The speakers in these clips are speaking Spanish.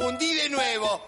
confundí de nuevo.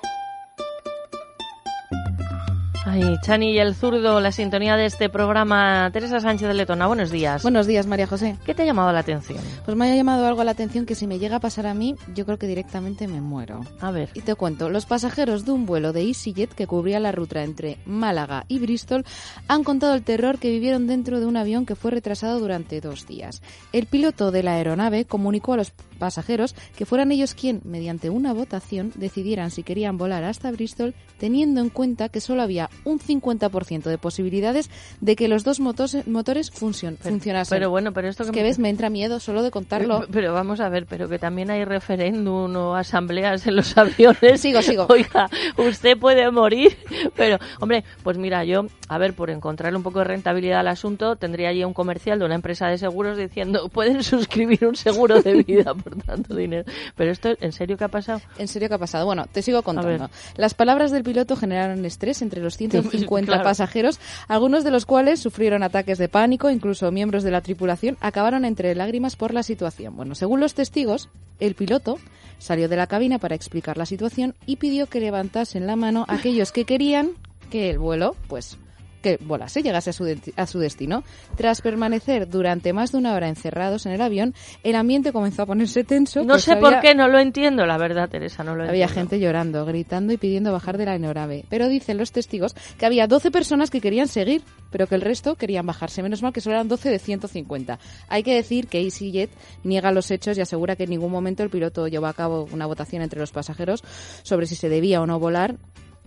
Ay, Chani y el zurdo, la sintonía de este programa. Teresa Sánchez de Letona, buenos días. Buenos días, María José. ¿Qué te ha llamado la atención? Pues me ha llamado algo la atención que si me llega a pasar a mí, yo creo que directamente me muero. A ver. Y te cuento, los pasajeros de un vuelo de EasyJet que cubría la ruta entre Málaga y Bristol han contado el terror que vivieron dentro de un avión que fue retrasado durante dos días. El piloto de la aeronave comunicó a los pasajeros que fueran ellos quien, mediante una votación, decidieran si querían volar hasta Bristol, teniendo en cuenta que solo había un 50% de posibilidades de que los dos motos- motores funcion- funcionasen. Pero bueno, pero esto Es que que me- ves, me entra miedo solo de contarlo. Pero, pero vamos a ver, pero que también hay referéndum o asambleas en los aviones. Sigo, sigo. Oiga, usted puede morir. Pero, hombre, pues mira, yo, a ver, por encontrarle un poco de rentabilidad al asunto, tendría allí un comercial de una empresa de seguros diciendo, pueden suscribir un seguro de vida por tanto dinero. Pero esto, ¿en serio qué ha pasado? ¿En serio qué ha pasado? Bueno, te sigo contando. Las palabras del piloto generaron estrés entre los 150 Claro. pasajeros, algunos de los cuales sufrieron ataques de pánico, incluso miembros de la tripulación acabaron entre lágrimas por la situación. Bueno, según los testigos, el piloto salió de la cabina para explicar la situación y pidió que levantasen la mano aquellos que querían que el vuelo, pues que volase, llegase a su, de- a su destino. Tras permanecer durante más de una hora encerrados en el avión, el ambiente comenzó a ponerse tenso. No pues sé por qué, no lo entiendo, la verdad, Teresa, no lo había entiendo. gente llorando, gritando y pidiendo bajar de la aeronave. Pero dicen los testigos que había 12 personas que querían seguir, pero que el resto querían bajarse. Menos mal que solo eran 12 de 150. Hay que decir que EasyJet niega los hechos y asegura que en ningún momento el piloto llevó a cabo una votación entre los pasajeros sobre si se debía o no volar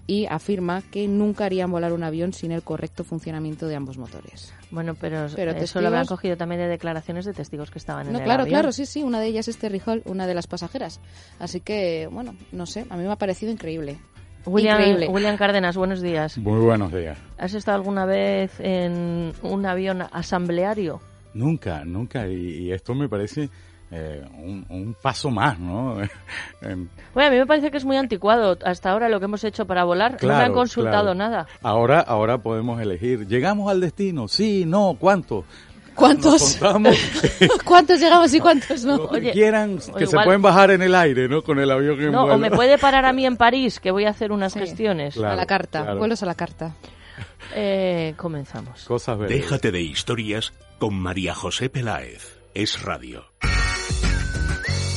y afirma que nunca harían volar un avión sin el correcto funcionamiento de ambos motores. Bueno, pero, Pero eso lo habrán testigos- cogido también de declaraciones de testigos que estaban en No, el claro, avión. claro, sí, sí, una de ellas es Terry Hall, una de las pasajeras. Así que, bueno, no sé, a mí me ha parecido increíble. William, Increíble. William Cárdenas, buenos días. Muy buenos días. ¿Has estado alguna vez en un avión asambleario? Nunca, nunca. Y, y esto me parece eh, un, un paso más, ¿no? En- Bueno, a mí me parece que es muy anticuado. Hasta ahora lo que hemos hecho para volar, no me Claro, han consultado claro. nada. ahora, ahora podemos elegir. ¿Llegamos al destino? Sí, no, ¿cuánto? ¿Cuántos? ¿Cuántos llegamos y cuántos no? que Oye, quieran, o que se igual- pueden bajar en el aire, ¿no? Con el avión en No, o vuelo. me puede parar a mí en París, que voy a hacer unas Sí. gestiones. Claro, a la carta, claro. vuelos a la carta. Eh, comenzamos. Cosas. Déjate de historias con María José Peláez. Es Radio.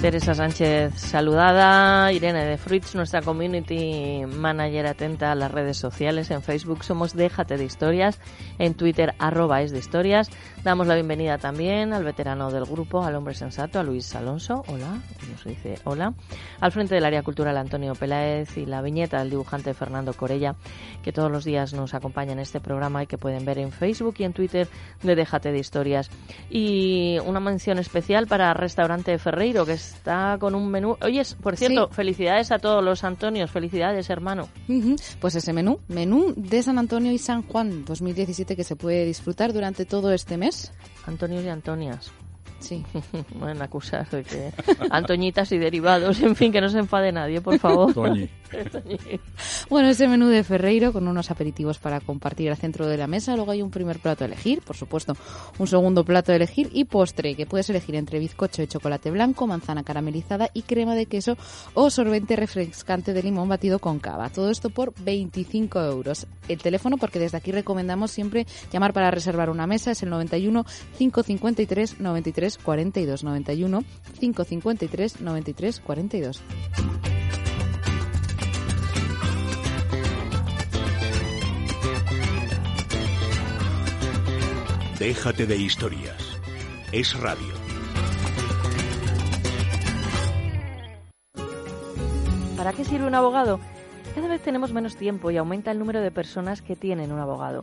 Teresa Sánchez saludada, Irene de Fruits, nuestra community manager atenta a las redes sociales, en Facebook somos Déjate de Historias, en Twitter arroba es de historias. Damos la bienvenida también al veterano del grupo, al hombre sensato, a Luis Alonso, hola, nos dice hola, al frente del área cultural Antonio Peláez y la viñeta del dibujante Fernando Corella, que todos los días nos acompaña en este programa y que pueden ver en Facebook y en Twitter de Déjate de Historias. Y una mención especial para Restaurante Ferreiro, que está con un menú. Oye, por cierto, Sí. felicidades a todos los Antonios, felicidades, hermano. Ujú. Pues ese menú, menú de San Antonio y San Juan 2017 que se puede disfrutar durante todo este mes. Antonios y Antonias. Sí. Bueno, acusar de que Antoñitas y derivados, en fin, que no se enfade nadie, por favor. Toñi. Bueno, ese menú de Ferreiro con unos aperitivos para compartir al centro de la mesa. Luego hay un primer plato a elegir, por supuesto, un segundo plato a elegir y postre, que puedes elegir entre bizcocho de chocolate blanco, manzana caramelizada y crema de queso o sorbente refrescante de limón batido con cava. Todo esto por 25 euros. El teléfono, porque desde aquí recomendamos siempre llamar para reservar una mesa, es el 91 553 93 42. 91 553 93 42. Déjate de historias. Es radio. ¿Para qué sirve un abogado? Cada vez tenemos menos tiempo y aumenta el número de personas que tienen un abogado.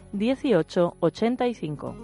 85.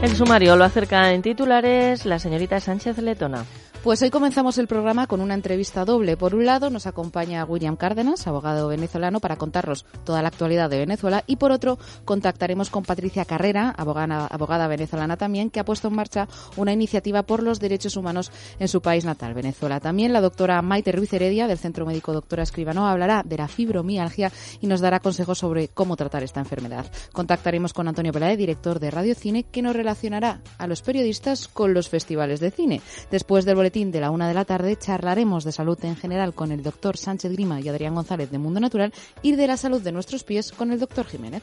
El sumario lo acerca en titulares la señorita Sánchez Letona. Pues hoy comenzamos el programa con una entrevista doble. Por un lado nos acompaña William Cárdenas, abogado venezolano, para contarnos toda la actualidad de Venezuela y por otro contactaremos con Patricia Carrera, abogada, abogada venezolana también, que ha puesto en marcha una iniciativa por los derechos humanos en su país natal, Venezuela. También la doctora Maite Ruiz Heredia, del Centro Médico Doctora Escribano, hablará de la fibromialgia y nos dará consejos sobre cómo tratar esta enfermedad. Contactaremos con Antonio Peláez, director de Radio Cine, que nos relacionará a los periodistas con los festivales de cine. Después del boletín de la una de la tarde charlaremos de salud en general con el doctor Sánchez Grima y Adrián González de Mundo Natural y de la salud de nuestros pies con el doctor Jiménez.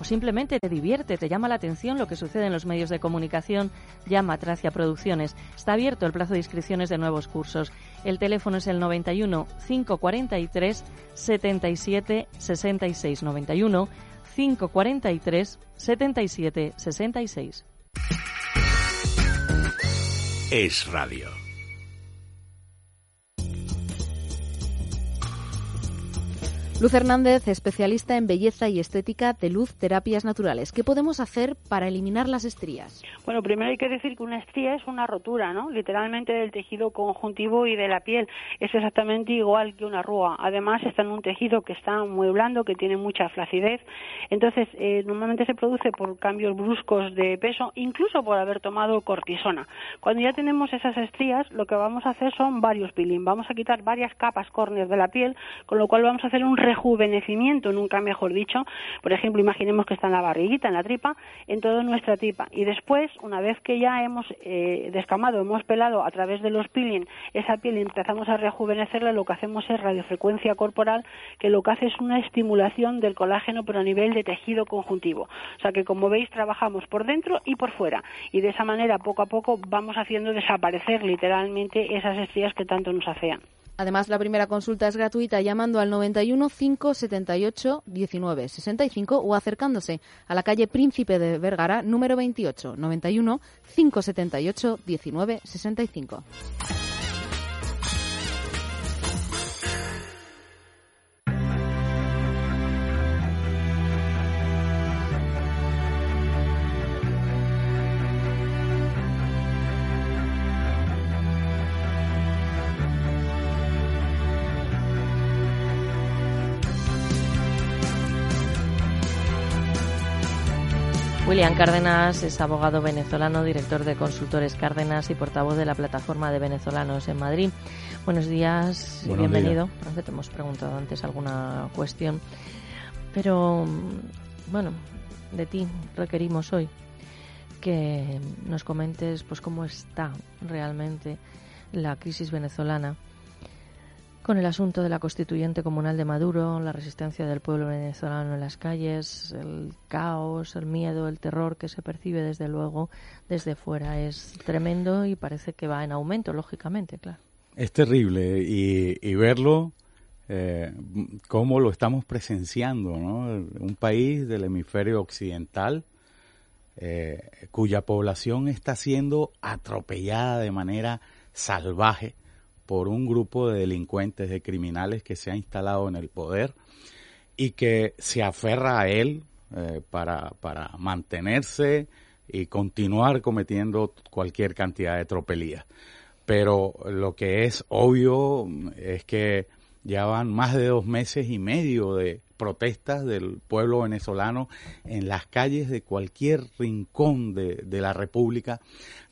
o simplemente te divierte, te llama la atención lo que sucede en los medios de comunicación, llama a Tracia Producciones. Está abierto el plazo de inscripciones de nuevos cursos. El teléfono es el 91 543 77 66 91 543 77 66. Es radio. Luz Hernández, especialista en belleza y estética de luz terapias naturales. ¿Qué podemos hacer para eliminar las estrías? Bueno, primero hay que decir que una estría es una rotura, ¿no? Literalmente del tejido conjuntivo y de la piel. Es exactamente igual que una arruga. Además, está en un tejido que está muy blando, que tiene mucha flacidez. Entonces, eh, normalmente se produce por cambios bruscos de peso, incluso por haber tomado cortisona. Cuando ya tenemos esas estrías, lo que vamos a hacer son varios peeling. Vamos a quitar varias capas córneas de la piel, con lo cual vamos a hacer un rejuvenecimiento, nunca mejor dicho. Por ejemplo, imaginemos que está en la barriguita, en la tripa, en toda nuestra tripa. Y después, una vez que ya hemos eh, descamado, hemos pelado a través de los peeling esa piel y empezamos a rejuvenecerla, lo que hacemos es radiofrecuencia corporal, que lo que hace es una estimulación del colágeno, pero a nivel de tejido conjuntivo. O sea que, como veis, trabajamos por dentro y por fuera. Y de esa manera, poco a poco, vamos haciendo desaparecer literalmente esas estrías que tanto nos afean. Además, la primera consulta es gratuita llamando al 91 578 19 65 o acercándose a la calle Príncipe de Vergara, número 28, 91 578 19 65. William Cárdenas es abogado venezolano, director de Consultores Cárdenas y portavoz de la plataforma de venezolanos en Madrid. Buenos días y bienvenido. Te hemos preguntado antes alguna cuestión, pero bueno, de ti requerimos hoy que nos comentes pues cómo está realmente la crisis venezolana con el asunto de la constituyente comunal de Maduro, la resistencia del pueblo venezolano en las calles, el caos, el miedo, el terror que se percibe desde luego desde fuera es tremendo y parece que va en aumento, lógicamente, claro. Es terrible y, verlo eh, cómo lo estamos presenciando, ¿no? Un país del hemisferio occidental eh, cuya población está siendo atropellada de manera salvaje por un grupo de delincuentes, de criminales que se ha instalado en el poder y que se aferra a él eh, para, para mantenerse y continuar cometiendo cualquier cantidad de tropelías. Pero lo que es obvio es que ya van más de dos meses y medio de protestas del pueblo venezolano en las calles de cualquier rincón de, la República,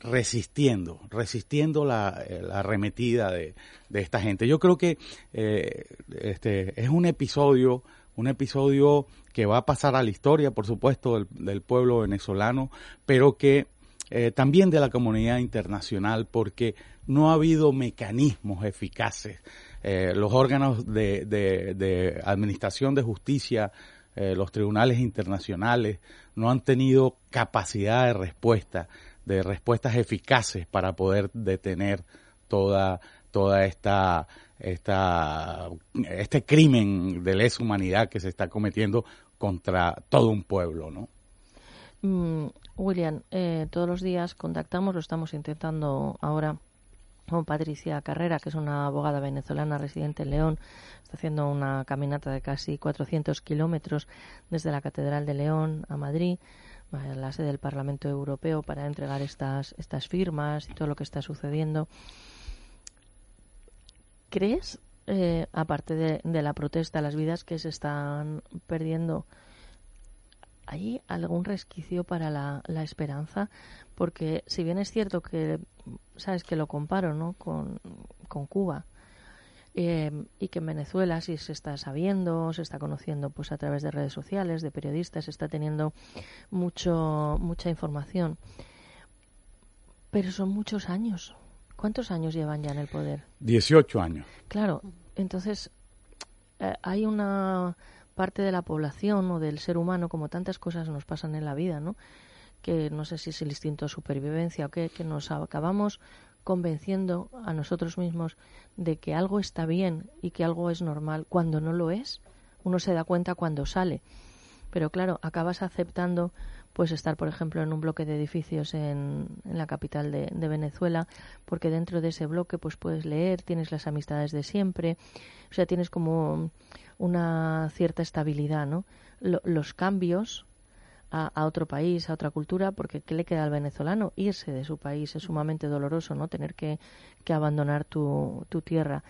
resistiendo, resistiendo la, arremetida de, esta gente. Yo creo que eh, este es un episodio, un episodio que va a pasar a la historia, por supuesto, del, pueblo venezolano, pero que eh, también de la comunidad internacional, porque no ha habido mecanismos eficaces eh, los órganos de, administración de justicia, eh, los tribunales internacionales, no han tenido capacidad de respuesta, de respuestas eficaces para poder detener toda, toda esta, esta, este crimen de lesa humanidad que se está cometiendo contra todo un pueblo, ¿no? Mm, William, eh, todos los días contactamos, lo estamos intentando ahora con Patricia Carrera, que es una abogada venezolana residente en León. Está haciendo una caminata de casi 400 kilómetros desde la Catedral de León a Madrid, a la sede del Parlamento Europeo, para entregar estas, estas firmas y todo lo que está sucediendo. ¿Crees, eh, aparte de, de la protesta, las vidas que se están perdiendo, ¿hay algún resquicio para la, la esperanza? Porque si bien es cierto que sabes que lo comparo ¿no? con, Cuba. Eh, y que en Venezuela sí se está sabiendo, se está conociendo pues a través de redes sociales, de periodistas, se está teniendo mucho mucha información. Pero son muchos años. ¿Cuántos años llevan ya en el poder? 18 años. Claro, entonces eh, hay una parte de la población o del ser humano, como tantas cosas nos pasan en la vida, ¿no? Que no sé si es el instinto de supervivencia o qué, que nos acabamos convenciendo a nosotros mismos de que algo está bien y que algo es normal cuando no lo es. Uno se da cuenta cuando sale. Pero claro, acabas aceptando pues estar, por ejemplo, en un bloque de edificios en, en la capital de, de, Venezuela, porque dentro de ese bloque pues puedes leer, tienes las amistades de siempre, o sea, tienes como una cierta estabilidad, ¿no? los cambios a, otro país, a otra cultura, porque ¿qué le queda al venezolano? Irse de su país es sumamente doloroso, ¿no? Tener que, abandonar tu, tu tierra.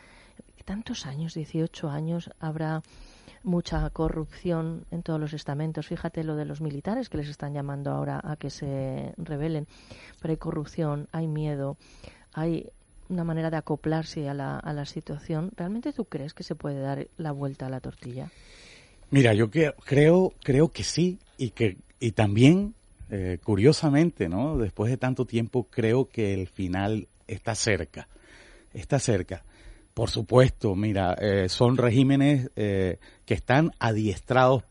Tantos años, 18 años, habrá mucha corrupción en todos los estamentos. Fíjate lo de los militares que les están llamando ahora a que se rebelen. Pero hay corrupción, hay miedo, hay una manera de acoplarse a la, a la situación. ¿Realmente tú crees que se puede dar la vuelta a la tortilla? Mira, yo creo, creo que sí y que y también, eh, curiosamente, ¿no? Después de tanto tiempo, creo que el final está cerca. Está cerca. Por supuesto, mira, eh, son regímenes eh, que están adiestrados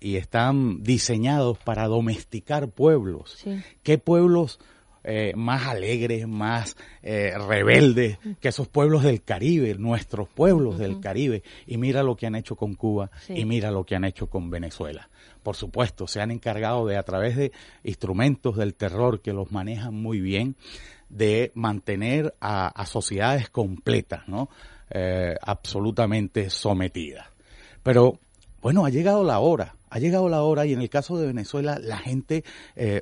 y están diseñados para domesticar pueblos. ¿Qué pueblos eh, más alegres, más eh, rebeldes que esos pueblos del Caribe, nuestros pueblos del Caribe. Y mira lo que han hecho con Cuba y mira lo que han hecho con Venezuela. Por supuesto, se han encargado de, a través de instrumentos del terror que los manejan muy bien, de mantener a, sociedades completas, ¿no? Eh, absolutamente sometidas. Pero bueno, ha llegado la hora, ha llegado la hora y en el caso de Venezuela la gente,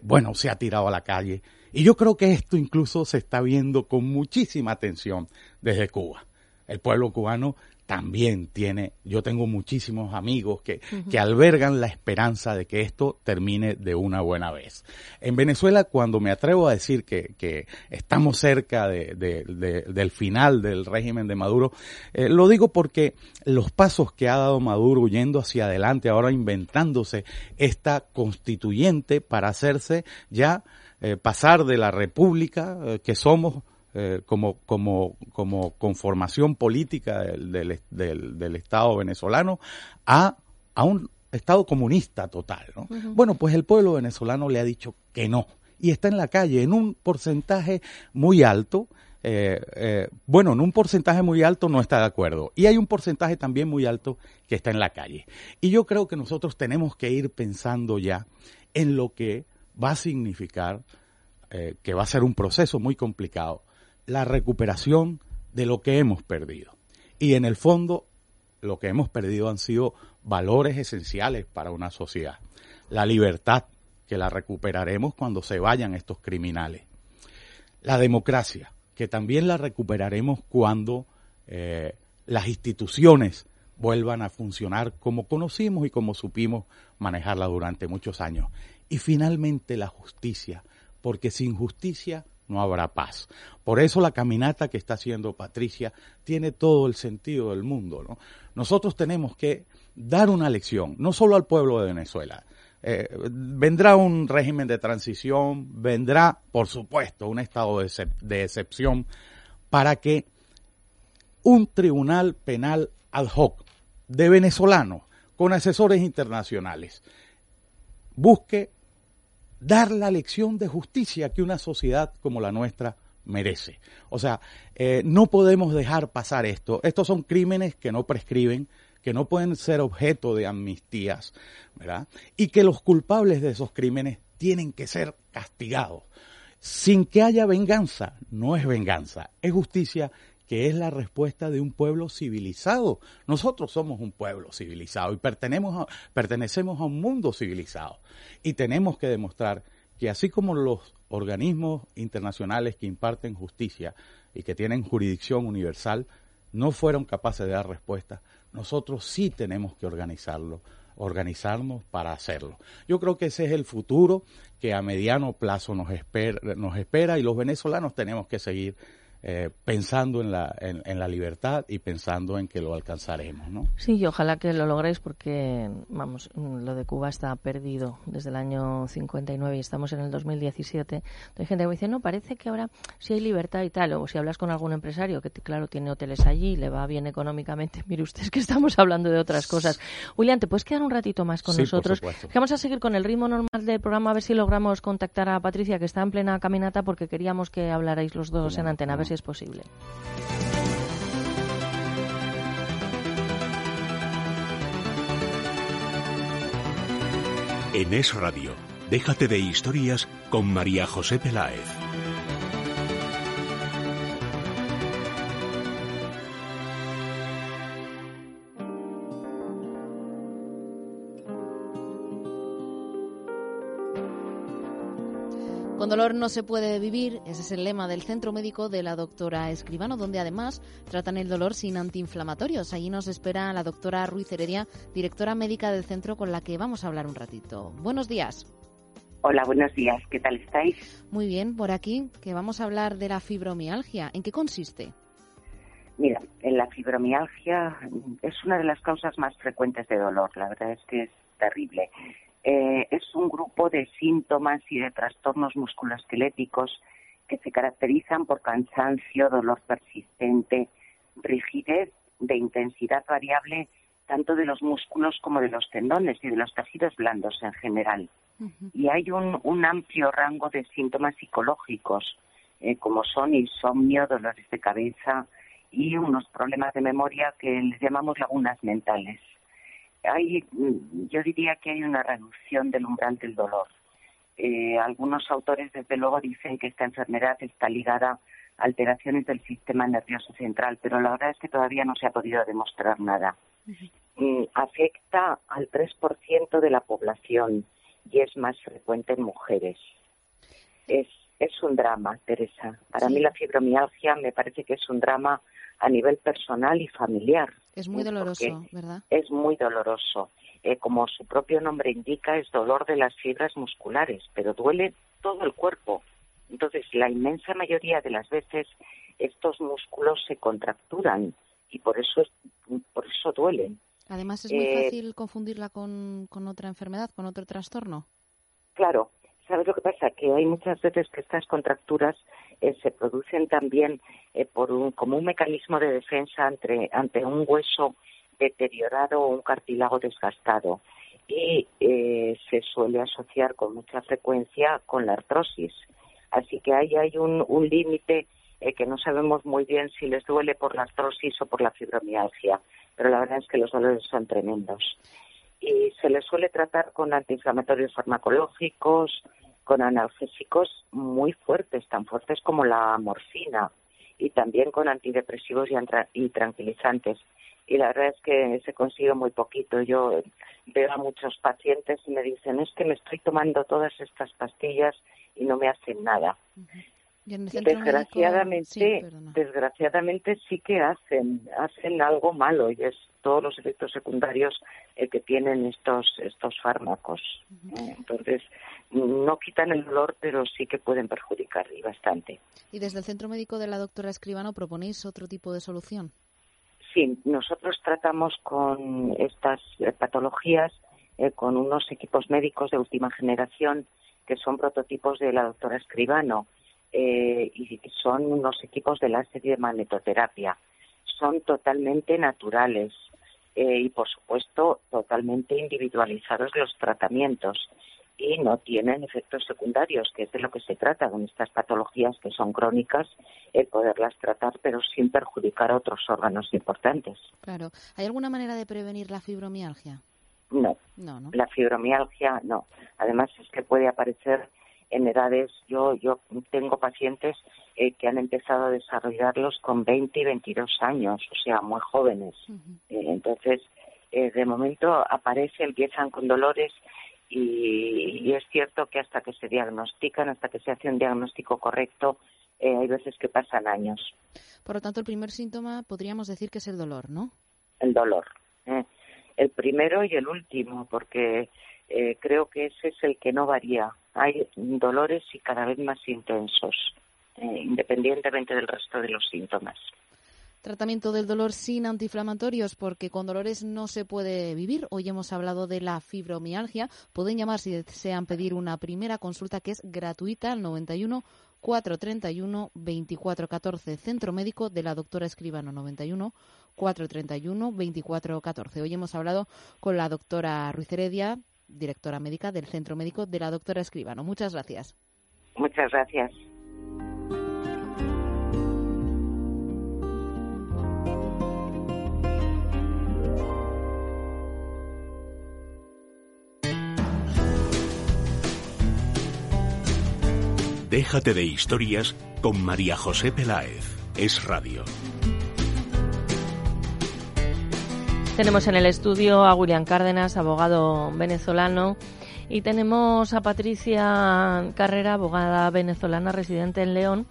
bueno, se ha tirado a la calle y yo creo que esto incluso se está viendo con muchísima atención desde Cuba. El pueblo cubano también tiene, yo tengo muchísimos amigos que, que albergan la esperanza de que esto termine de una buena vez. En Venezuela, cuando me atrevo a decir que, que estamos cerca de, de, del final del régimen de Maduro, eh, lo digo porque los pasos que ha dado Maduro yendo hacia adelante, ahora inventándose esta constituyente para hacerse ya eh, pasar de la república eh, que somos eh, como, como, como conformación política del, del, del, Estado venezolano a, a, un Estado comunista total. ¿no? Bueno, pues el pueblo venezolano le ha dicho que no y está en la calle en un porcentaje muy alto. Eh, eh, bueno, en un porcentaje muy alto no está de acuerdo. Y hay un porcentaje también muy alto que está en la calle. Y yo creo que nosotros tenemos que ir pensando ya en lo que va a significar, eh, que va a ser un proceso muy complicado, la recuperación de lo que hemos perdido. Y en el fondo, lo que hemos perdido han sido valores esenciales para una sociedad. La libertad, que la recuperaremos cuando se vayan estos criminales. La democracia, que también la recuperaremos cuando eh, las instituciones vuelvan a funcionar como conocimos y como supimos manejarla durante muchos años. Y finalmente la justicia, porque sin justicia no habrá paz. Por eso la caminata que está haciendo Patricia tiene todo el sentido del mundo. ¿no? Nosotros tenemos que dar una lección, no solo al pueblo de Venezuela. Eh, vendrá un régimen de transición, vendrá, por supuesto, un estado de, de excepción para que un tribunal penal ad hoc de venezolanos con asesores internacionales busque dar la lección de justicia que una sociedad como la nuestra merece. O sea, eh, no podemos dejar pasar esto. Estos son crímenes que no prescriben, que no pueden ser objeto de amnistías, ¿verdad? Y que los culpables de esos crímenes tienen que ser castigados. Sin que haya venganza, no es venganza, es justicia que es la respuesta de un pueblo civilizado. Nosotros somos un pueblo civilizado y pertenecemos a, pertenecemos a un mundo civilizado. Y tenemos que demostrar que así como los organismos internacionales que imparten justicia y que tienen jurisdicción universal no fueron capaces de dar respuesta, nosotros sí tenemos que organizarlo, organizarnos para hacerlo. Yo creo que ese es el futuro que a mediano plazo nos espera, nos espera y los venezolanos tenemos que seguir eh, pensando en la, en, la libertad y pensando en que lo alcanzaremos, ¿no? Sí, y ojalá que lo logréis porque, vamos, lo de Cuba está perdido desde el año 59 y estamos en el 2017. Hay gente que me dice, no, parece que ahora sí hay libertad y tal, o si hablas con algún empresario que, claro, tiene hoteles allí, le va bien económicamente, mire usted, es que estamos hablando de otras cosas. William, ¿te puedes quedar un ratito más con nosotros? Vamos a seguir con el ritmo normal del programa, a ver si logramos contactar a Patricia, que está en plena caminata, porque queríamos que hablarais los dos en antena, a ver si es posible. En Es Radio, déjate de historias con María José Peláez. Dolor no se puede vivir, ese es el lema del centro médico de la doctora Escribano, donde además tratan el dolor sin antiinflamatorios. Allí nos espera la doctora Ruiz Heredia, directora médica del centro, con la que vamos a hablar un ratito. Buenos días. Hola, buenos días. ¿Qué tal estáis? Muy bien, por aquí, que vamos a hablar de la fibromialgia. ¿En qué consiste? Mira, en la fibromialgia es una de las causas más frecuentes de dolor. La verdad es que es terrible. Eh, es un grupo de síntomas y de trastornos musculoesqueléticos que se caracterizan por cansancio, dolor persistente, rigidez de intensidad variable tanto de los músculos como de los tendones y de los tejidos blandos en general. Y hay un, amplio rango de síntomas psicológicos, eh, como son insomnio, dolores de cabeza y unos problemas de memoria que les llamamos lagunas mentales hay, yo diría que hay una reducción del umbral del dolor. Eh, algunos autores, desde luego, dicen que esta enfermedad está ligada a alteraciones del sistema nervioso central, pero la verdad es que todavía no se ha podido demostrar nada. Mm, afecta al 3% de la población y es más frecuente en mujeres. Es, es un drama, Teresa. Para mí la fibromialgia me parece que es un drama a nivel personal y familiar. Es muy ¿eh? doloroso, ¿verdad? Es muy doloroso. Eh, como su propio nombre indica, es dolor de las fibras musculares, pero duele todo el cuerpo. Entonces, la inmensa mayoría de las veces estos músculos se contracturan y por eso, es, por eso duelen. Además, es muy Eh, fácil confundirla con, con otra enfermedad, con otro trastorno. Claro, ¿sabes lo que pasa? Que hay muchas veces que estas contracturas eh, se producen también eh, por un, como un mecanismo de defensa ante, un hueso deteriorado o un cartílago desgastado y eh, se suele asociar con mucha frecuencia con la artrosis. Así que ahí hay un, un límite eh, que no sabemos muy bien si les duele por la artrosis o por la fibromialgia, pero la verdad es que los dolores son tremendos y se les suele tratar con antiinflamatorios farmacológicos, con analgésicos muy fuertes, tan fuertes como la morfina, y también con antidepresivos y, y tranquilizantes. Y la verdad es que se consigue muy poquito. Yo veo a muchos pacientes y me dicen, es que me estoy tomando todas estas pastillas y no me hacen nada. Y médico- Desgraciadamente, Sí, desgraciadamente sí que hacen, hacen algo malo y es todos los efectos secundarios eh, que tienen estos estos fármacos. Eh, Entonces, no quitan el dolor, pero sí que pueden perjudicar y bastante. Y desde el centro médico de la doctora Escribano proponéis otro tipo de solución. Sí, nosotros tratamos con estas eh, patologías eh, con unos equipos médicos de última generación que son prototipos de la doctora Escribano eh, y son unos equipos de láser y de magnetoterapia. Son totalmente naturales eh, y, por supuesto, totalmente individualizados los tratamientos y no tienen efectos secundarios, que es de lo que se trata con estas patologías que son crónicas, el poderlas tratar, pero sin perjudicar a otros órganos importantes. Claro. ¿Hay alguna manera de prevenir la fibromialgia? No, No, ¿no? la fibromialgia no. Además es que puede aparecer en edades, yo, yo tengo pacientes eh, que han empezado a desarrollarlos con 20 y 22 años, o sea, muy jóvenes. Eh, entonces, eh, de momento aparece, empiezan con dolores y, y es cierto que hasta que se diagnostican, hasta que se hace un diagnóstico correcto, eh, hay veces que pasan años. Por lo tanto, el primer síntoma podríamos decir que es el dolor, ¿no? el dolor. El primero y el último, porque creo que ese es el que no varía. Hay dolores y cada vez más intensos, eh, independientemente del resto de los síntomas. Tratamiento del dolor sin antiinflamatorios, porque con dolores no se puede vivir. Hoy hemos hablado de la fibromialgia. Pueden llamar si desean pedir una primera consulta que es gratuita al 91 431 2414. Centro Médico de la doctora Escribano 91 431 2414. Hoy hemos hablado con la doctora Ruiz Heredia, directora médica del Centro Médico de la doctora Escribano. Muchas gracias. Muchas gracias. Déjate de historias con María José Peláez. Es radio. Tenemos en el estudio a William Cárdenas, abogado venezolano, y tenemos a Patricia Carrera, abogada venezolana residente en León,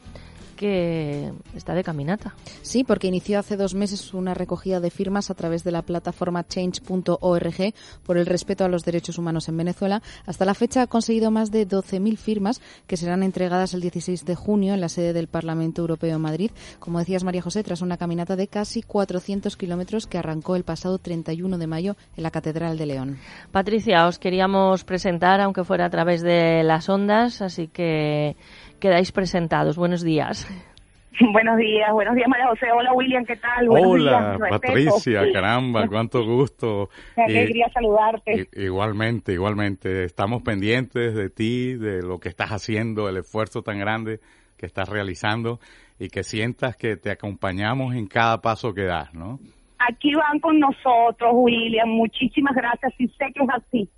que está de caminata. Sí, porque inició hace dos meses una recogida de firmas a través de la plataforma change.org por el respeto a los derechos humanos en Venezuela. Hasta la fecha ha conseguido más de 12.000 firmas que serán entregadas el 16 de junio en la sede del Parlamento Europeo en Madrid. Como decías, María José, tras una caminata de casi 400 kilómetros que arrancó el pasado 31 de mayo en la Catedral de León. Patricia, os queríamos presentar, aunque fuera a través de las ondas, así que quedáis presentados. Buenos días. Buenos días, buenos días María José. Hola William, ¿qué tal? Buenos Hola, días, respeto. Patricia, caramba, cuánto gusto. Qué alegría saludarte. igualmente, igualmente. Estamos pendientes de ti, de lo que estás haciendo, el esfuerzo tan grande que estás realizando y que sientas que te acompañamos en cada paso que das, ¿no? Aquí van con nosotros, William. Muchísimas gracias. Y sé que es así.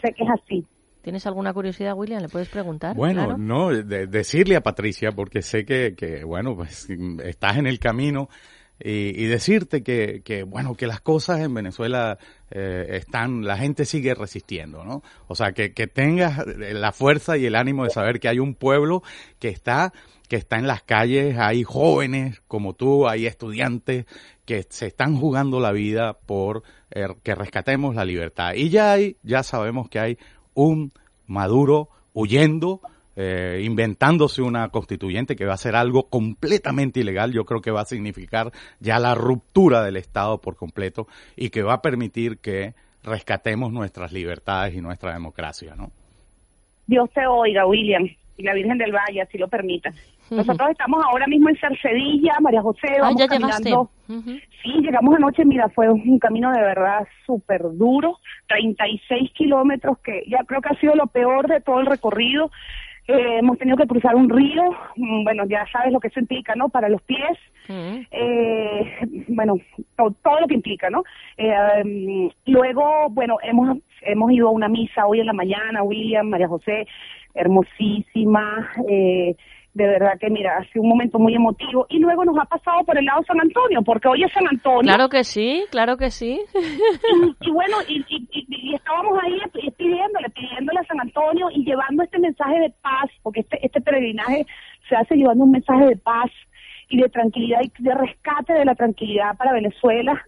Sé que es así. ¿Tienes alguna curiosidad, William? ¿Le puedes preguntar? Bueno, Claro. no, de- decirle a Patricia, porque sé que, que, bueno, pues estás en el camino y, decirte que, que, bueno, que las cosas en Venezuela eh, están, la gente sigue resistiendo, ¿no? O sea, que, que tengas la fuerza y el ánimo de saber que hay un pueblo que está que está en las calles, hay jóvenes como tú, hay estudiantes que se están jugando la vida por eh, que rescatemos la libertad. Y ya hay, ya sabemos que hay un Maduro huyendo, eh, inventándose una constituyente que va a ser algo completamente ilegal, yo creo que va a significar ya la ruptura del Estado por completo y que va a permitir que rescatemos nuestras libertades y nuestra democracia, ¿no? Dios te oiga, William, y la Virgen del Valle, así lo permita. Nosotros estamos ahora mismo en Cercedilla, María José, Ah, vamos ya caminando. llegaste. Ujú. Sí, llegamos anoche, mira, fue un camino de verdad súper duro, 36 kilómetros, que ya creo que ha sido lo peor de todo el recorrido. Eh, hemos tenido que cruzar un río, mm, bueno, ya sabes lo que eso implica, ¿no? Para los pies, eh, bueno, to- todo lo que implica, ¿no? Eh, luego, bueno, hemos hemos ido a una misa hoy en la mañana, William, María José, hermosísima, eh, de verdad que mira, ha sido un momento muy emotivo y luego nos ha pasado por el lado San Antonio, porque hoy es San Antonio. Claro que sí, claro que sí. Y, y bueno, y, y- y- y estábamos ahí pidiéndole, pidiéndole a San Antonio y llevando este mensaje de paz, porque este, este peregrinaje se hace llevando un mensaje de paz y de tranquilidad y de rescate de la tranquilidad para Venezuela.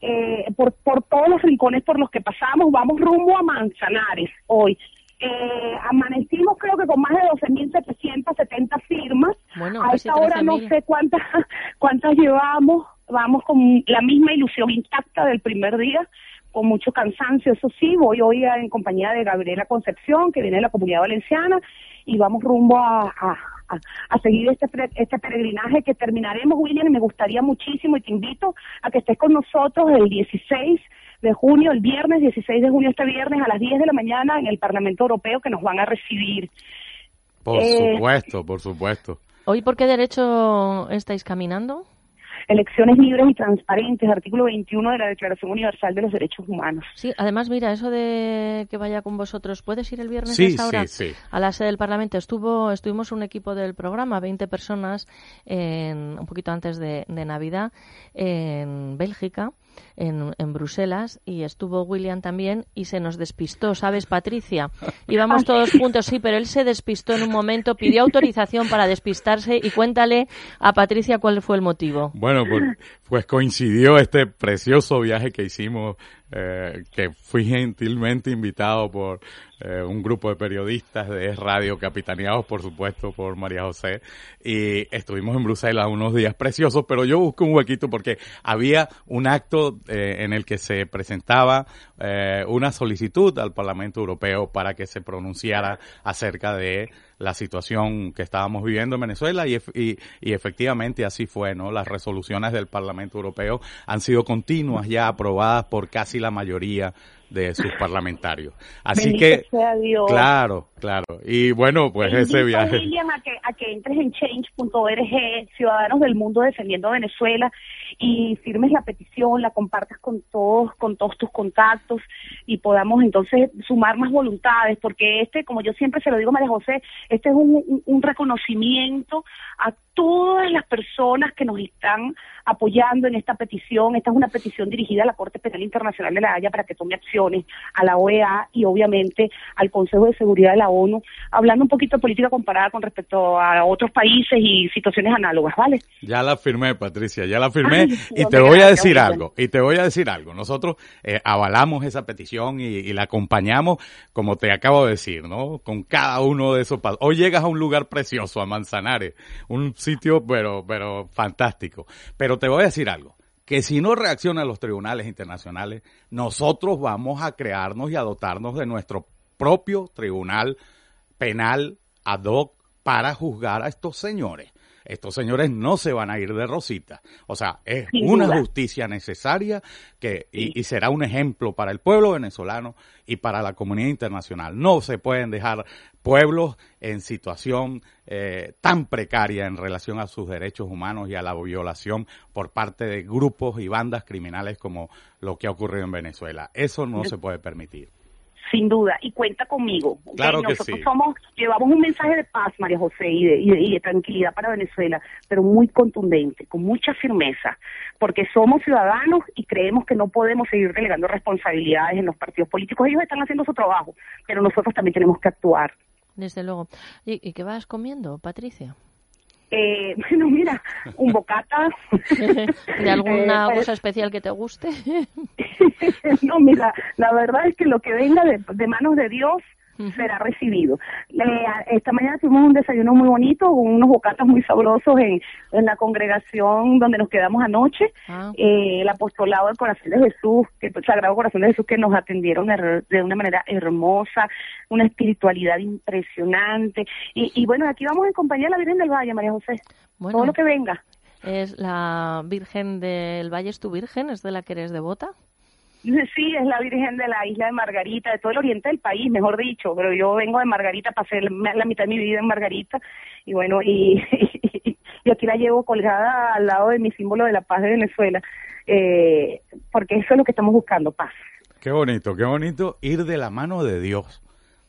eh, por, por todos los rincones por los que pasamos, vamos rumbo a Manzanares hoy. Eh, amanecimos creo que con más de 12.770 firmas. Bueno, a esta hora no 13.000. sé cuántas cuántas llevamos. Vamos con la misma ilusión intacta del primer día, con mucho cansancio. Eso sí, voy hoy en compañía de Gabriela Concepción, que viene de la Comunidad Valenciana, y vamos rumbo a, a, a- a seguir este, este peregrinaje que terminaremos, William, y me gustaría muchísimo y te invito a que estés con nosotros el 16 de junio, el viernes 16 de junio, este viernes a las 10 de la mañana en el Parlamento Europeo que nos van a recibir. Por Eh, supuesto, por supuesto. ¿Hoy por qué derecho estáis caminando? Elecciones libres y transparentes, artículo 21 de la Declaración Universal de los Derechos Humanos. Sí, además, mira, eso de que vaya con vosotros, ¿puedes ir el viernes Sí, a esa hora? sí, sí. A la sede del Parlamento. Estuvo, estuvimos un equipo del programa, 20 personas, en, un poquito antes de, de Navidad, en Bélgica, en, en Bruselas, y estuvo William también, y se nos despistó, ¿sabes, Patricia? Íbamos todos juntos, sí, pero él se despistó en un momento, pidió autorización para despistarse, y cuéntale a Patricia cuál fue el motivo. Bueno, pues, pues coincidió este precioso viaje que hicimos, eh, que fui gentilmente invitado por eh, un grupo de periodistas de Radio, capitaneados por supuesto por María José, y estuvimos en Bruselas unos días preciosos, pero yo busqué un huequito porque había un acto eh, en el que se presentaba eh, una solicitud al Parlamento Europeo para que se pronunciara acerca de la situación que estábamos viviendo en Venezuela y, y, y efectivamente así fue, ¿no? Las resoluciones del Parlamento Europeo han sido continuas ya aprobadas por casi la mayoría de sus parlamentarios. Así que, sea Dios. claro, claro. Y bueno, pues ese viaje. A que, a que entres en change.org, Ciudadanos del Mundo Defendiendo Venezuela, y firmes la petición, la compartas con todos, con todos tus contactos, y podamos entonces sumar más voluntades, porque este, como yo siempre se lo digo a María José, este es un, un- un reconocimiento a todas las personas que nos están apoyando en esta petición. Esta es una petición dirigida a la Corte Penal Internacional de la Haya para que tome acciones, a la OEA y obviamente al Consejo de Seguridad de la ONU, hablando un poquito de política comparada con respecto a otros países y situaciones análogas, ¿vale? Ya la firmé, Patricia, ya la firmé. Y te voy a decir algo, y te voy a decir algo. Nosotros eh, avalamos esa petición y, y la acompañamos, como te acabo de decir, ¿no? Con cada uno de esos pasos. Hoy llegas a un lugar precioso, a Manzanares, un sitio, pero, pero fantástico. Pero te voy a decir algo. Que si no reaccionan los tribunales internacionales, nosotros vamos a crearnos y a dotarnos de nuestro propio tribunal penal ad hoc para juzgar a estos señores. Estos señores no se van a ir de rosita. O sea, es Sin una duda. justicia necesaria que, y, y será un ejemplo para el pueblo venezolano y para la comunidad internacional. No se pueden dejar pueblos en situación eh, tan precaria en relación a sus derechos humanos y a la violación por parte de grupos y bandas criminales como lo que ha ocurrido en Venezuela. Eso no se puede permitir. Sin duda, y cuenta conmigo. Claro que Nosotros sí. somos, llevamos un mensaje de paz, María José, y de, y de- y de tranquilidad para Venezuela, pero muy contundente, con mucha firmeza, porque somos ciudadanos y creemos que no podemos seguir delegando responsabilidades en los partidos políticos. Ellos están haciendo su trabajo, pero nosotros también tenemos que actuar. Desde luego. ¿Y, y qué vas comiendo, Patricia? Eh, bueno, mira, un bocata. ¿De alguna Eh, pues, cosa especial que te guste? no, mira, la verdad es que lo que venga de, de manos de Dios será recibido. Eh, esta mañana tuvimos un desayuno muy bonito, unos bocatas muy sabrosos en, en la congregación donde nos quedamos anoche. Ah. Eh, el apostolado del corazón de Jesús, que el Sagrado Corazón de Jesús, que nos atendieron de una manera hermosa, una espiritualidad impresionante. Y, y bueno, aquí vamos en compañía de la Virgen del Valle, María José. Bueno. Todo lo que venga. ¿Es la Virgen del Valle? ¿Es tu Virgen? ¿Es de la que eres devota? Sí, es la Virgen de la isla de Margarita, de todo el oriente del país, mejor dicho, pero yo vengo de Margarita, pasé la mitad de mi vida en Margarita y bueno, y, y aquí la llevo colgada al lado de mi símbolo de la paz de Venezuela, eh, porque eso es lo que estamos buscando, paz. Qué bonito, qué bonito ir de la mano de Dios.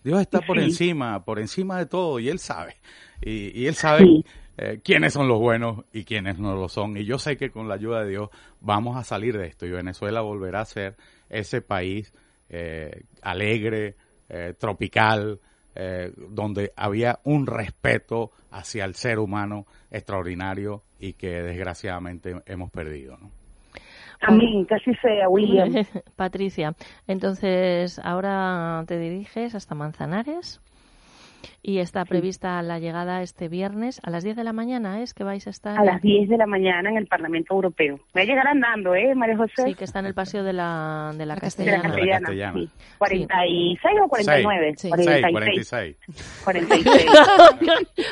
Dios está por Sí. encima, por encima de todo y Él sabe. Y, y Él sabe Sí. Eh, quiénes son los buenos y quiénes no lo son. Y yo sé que con la ayuda de Dios vamos a salir de esto y Venezuela volverá a ser ese país eh, alegre, eh, tropical, eh, donde había un respeto hacia el ser humano extraordinario y que desgraciadamente hemos perdido. ¿no? Amén, así sea, William. Patricia, entonces ahora te diriges hasta Manzanares y está prevista la llegada este viernes a las 10 de la mañana, ¿es que vais a estar? A las 10 de la mañana en el Parlamento Europeo. Voy a llegar andando, ¿eh, María José? Sí, que está en el paseo de la, de la de la Castellana. Castellana. Castellana. sí. 46 o 49? Seis, 46. 46. 46.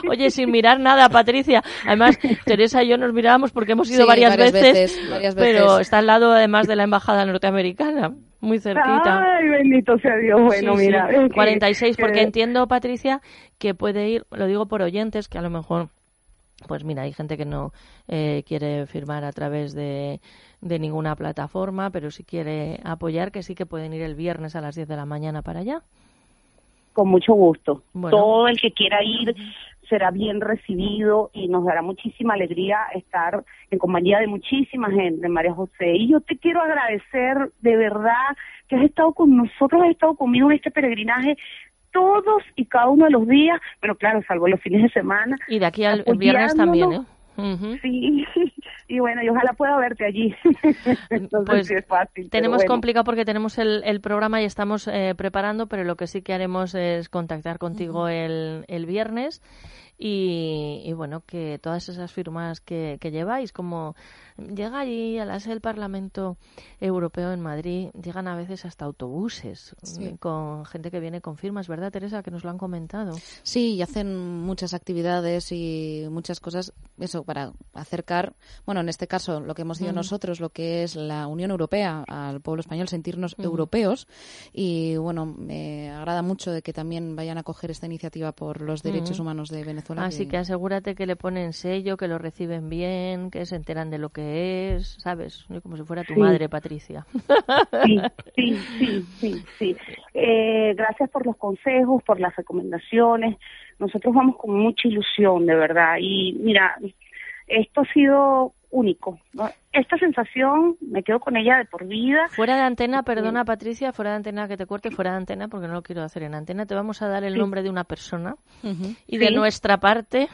Oye, sin mirar nada, Patricia. Además, Teresa y yo nos mirábamos porque hemos ido Sí, varias, varias veces, veces, varias pero veces. está al lado además de la embajada norteamericana, muy cerquita. Ay, bendito sea Dios. Bueno, Sí, sí. mira. es que- 46, porque que- entiendo, Patricia, que puede ir, lo digo por oyentes, que a lo mejor, pues mira, hay gente que no eh, quiere firmar a través de, de ninguna plataforma, pero si quiere apoyar, que sí que pueden ir el viernes a las 10 de la mañana para allá. Con mucho gusto. Bueno. Todo el que quiera ir será bien recibido y nos dará muchísima alegría estar en compañía de muchísima gente, María José. Y yo te quiero agradecer de verdad que has estado con nosotros, has estado conmigo en este peregrinaje todos y cada uno de los días, pero claro, salvo los fines de semana. Y de aquí al viernes también, ¿eh? Sí, y bueno, y ojalá pueda verte allí. Entonces Pues sí es fácil. Tenemos bueno. complicado porque tenemos el, el programa y estamos eh, preparando, pero lo que sí que haremos es contactar contigo el, el viernes y, y bueno, que todas esas firmas que, que lleváis, como llega allí a la sede del Parlamento Europeo en Madrid, llegan a veces hasta autobuses Sí. con gente que viene con firmas, ¿verdad, Teresa? Que nos lo han comentado. Sí, y hacen muchas actividades y muchas cosas, eso, para acercar, bueno, en este caso, lo que hemos sido Ujú. nosotros, lo que es la Unión Europea, al pueblo español, sentirnos europeos. Y bueno, me agrada mucho de que también vayan a coger esta iniciativa por los derechos humanos de Venezuela. Así que asegúrate que le ponen sello, que lo reciben bien, que se enteran de lo que es, ¿sabes? Como si fuera tu Sí. madre, Patricia. Sí, sí, sí, sí, sí. Eh, gracias por los consejos, por las recomendaciones. Nosotros vamos con mucha ilusión, de verdad. Y mira, esto ha sido único. ¿no? Esta sensación, me quedo con ella de por vida. Fuera de antena, perdona Patricia, fuera de antena que te corte, fuera de antena, porque no lo quiero hacer en antena, te vamos a dar el Sí. nombre de una persona y de nuestra parte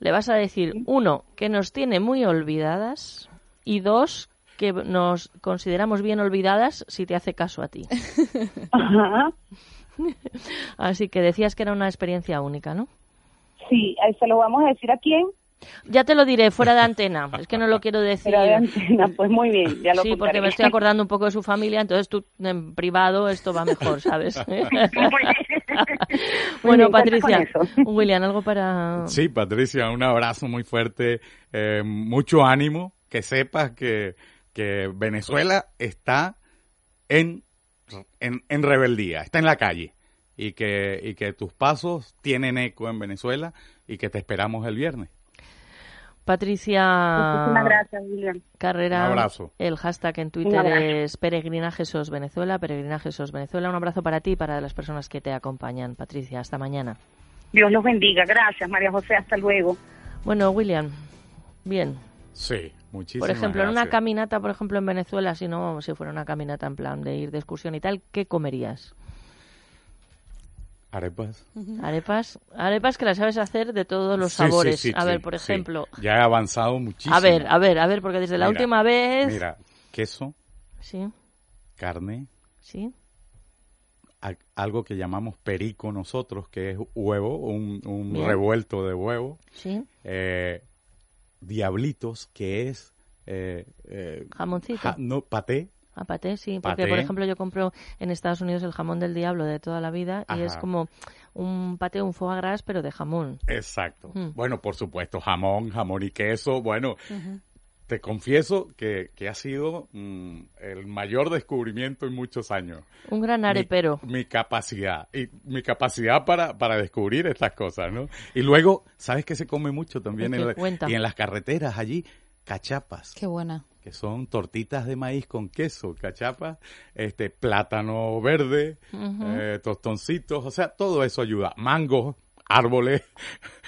le vas a decir, uno, que nos tiene muy olvidadas y dos, que nos consideramos bien olvidadas si te hace caso a ti. Ajá. Así que decías que era una experiencia única, ¿no? Sí, ahí se lo vamos a decir a quién. Ya te lo diré, fuera de antena. Es que no lo quiero decir. Era de antena. Pues muy bien, ya lo Sí, porque me estoy acordando un poco de su familia, entonces tú en privado esto va mejor, ¿sabes? Bueno, Patricia. William, algo para... Sí, Patricia, un abrazo muy fuerte, eh, mucho ánimo, que sepas que, que Venezuela está en, en, en rebeldía, está en la calle y que, y que tus pasos tienen eco en Venezuela y que te esperamos el viernes. Patricia Muchísimas gracias, William. Carrera. Un abrazo. El hashtag en Twitter es Peregrinaje SOS Venezuela, Peregrinaje SOS Venezuela. Un abrazo para ti y para las personas que te acompañan. Patricia, hasta mañana. Dios los bendiga. Gracias, María José. Hasta luego. Bueno, William, bien. Sí, muchísimas Por ejemplo, en una caminata, por ejemplo, en Venezuela, si no, si fuera una caminata en plan de ir de excursión y tal, ¿qué comerías? Arepas. Arepas, arepas que las sabes hacer de todos los Sí, sabores. sí, a sí, ver, por sí. ejemplo, Ya he avanzado muchísimo. a ver, a ver, a ver, porque desde la última vez, Mira, queso, sí, carne, sí, a- algo que llamamos perico nosotros, que es huevo, un, revuelto de huevo. sí, Eh, diablitos, que es... Eh, eh, jamoncito. ja- no, paté. A paté, sí, porque Paté. por ejemplo yo compro en Estados Unidos el jamón del diablo de toda la vida y es como un paté, un foie gras, pero de jamón. Exacto. Mm. Bueno, por supuesto, jamón, jamón y queso. Bueno, te confieso que, que ha sido mm, el mayor descubrimiento en muchos años. Un gran arepero. Mi, mi capacidad. Y mi capacidad para, para descubrir estas cosas, ¿no? Y luego, ¿sabes que se come mucho también? ¿El En la- y en las carreteras allí, cachapas. Qué buena. que son tortitas de maíz con queso, cachapas, este plátano verde, eh, tostoncitos, o sea, todo eso ayuda. Mangos, árboles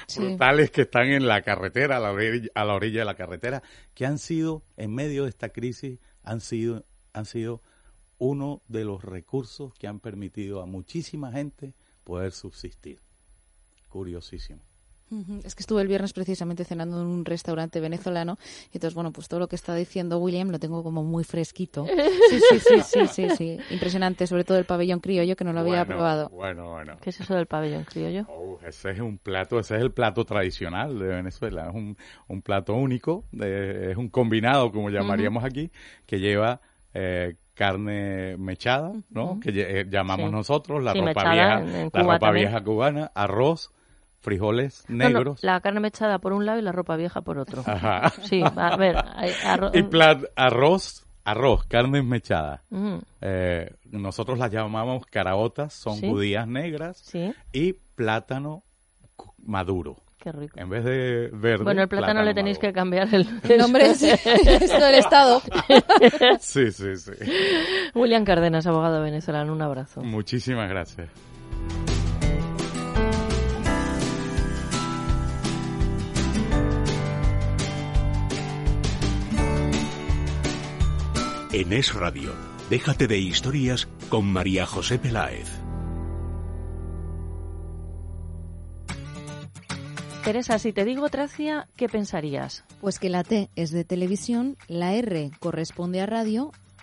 Sí. frutales que están en la carretera, a la, orilla, a la orilla de la carretera, que han sido, en medio de esta crisis, han sido, han sido uno de los recursos que han permitido a muchísima gente poder subsistir. Curiosísimo. Es que estuve el viernes precisamente cenando en un restaurante venezolano y entonces, bueno, pues todo lo que está diciendo William lo tengo como muy fresquito. Sí, sí, sí, sí, sí, sí. Impresionante, sobre todo el pabellón criollo que no lo había Bueno, probado. Bueno, bueno. ¿Qué es eso del pabellón criollo? Oh, ese es un plato, ese es el plato tradicional de Venezuela, es un, un plato único, de- es un combinado, como llamaríamos aquí, que lleva eh, carne mechada, ¿no? Que eh, llamamos Sí. nosotros, la Sí, ropa vieja, en- en la ropa también. vieja cubana, arroz, frijoles No, no, negros. la carne mechada por un lado y la ropa vieja por otro. Ajá. Sí, a ver, hay arro- Y plat- arroz, arroz, carne mechada. Mm. Eh, nosotros las llamamos caraotas, son Sí. judías negras Sí, y plátano maduro. qué rico. En vez de verde. Bueno, el plátano, le tenéis que cambiar el, El nombre es esto del Estado. Sí, sí, sí. William Cárdenas, abogado venezolano, un abrazo. Muchísimas gracias. En Es Radio, déjate de historias con María José Peláez. Teresa, si te digo Tracia, ¿qué pensarías? Pues que la T es de televisión, la R corresponde a radio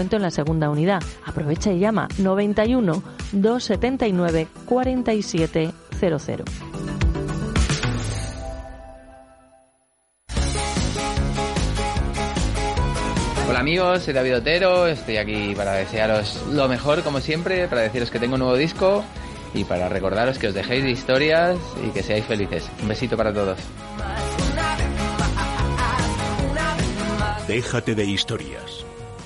en la segunda unidad. Aprovecha y llama 91 279 4700. Hola amigos, soy David Otero, estoy aquí para desearos lo mejor como siempre, para deciros que tengo un nuevo disco y para recordaros que os dejéis de historias y que seáis felices. Un besito para todos. Déjate de historias.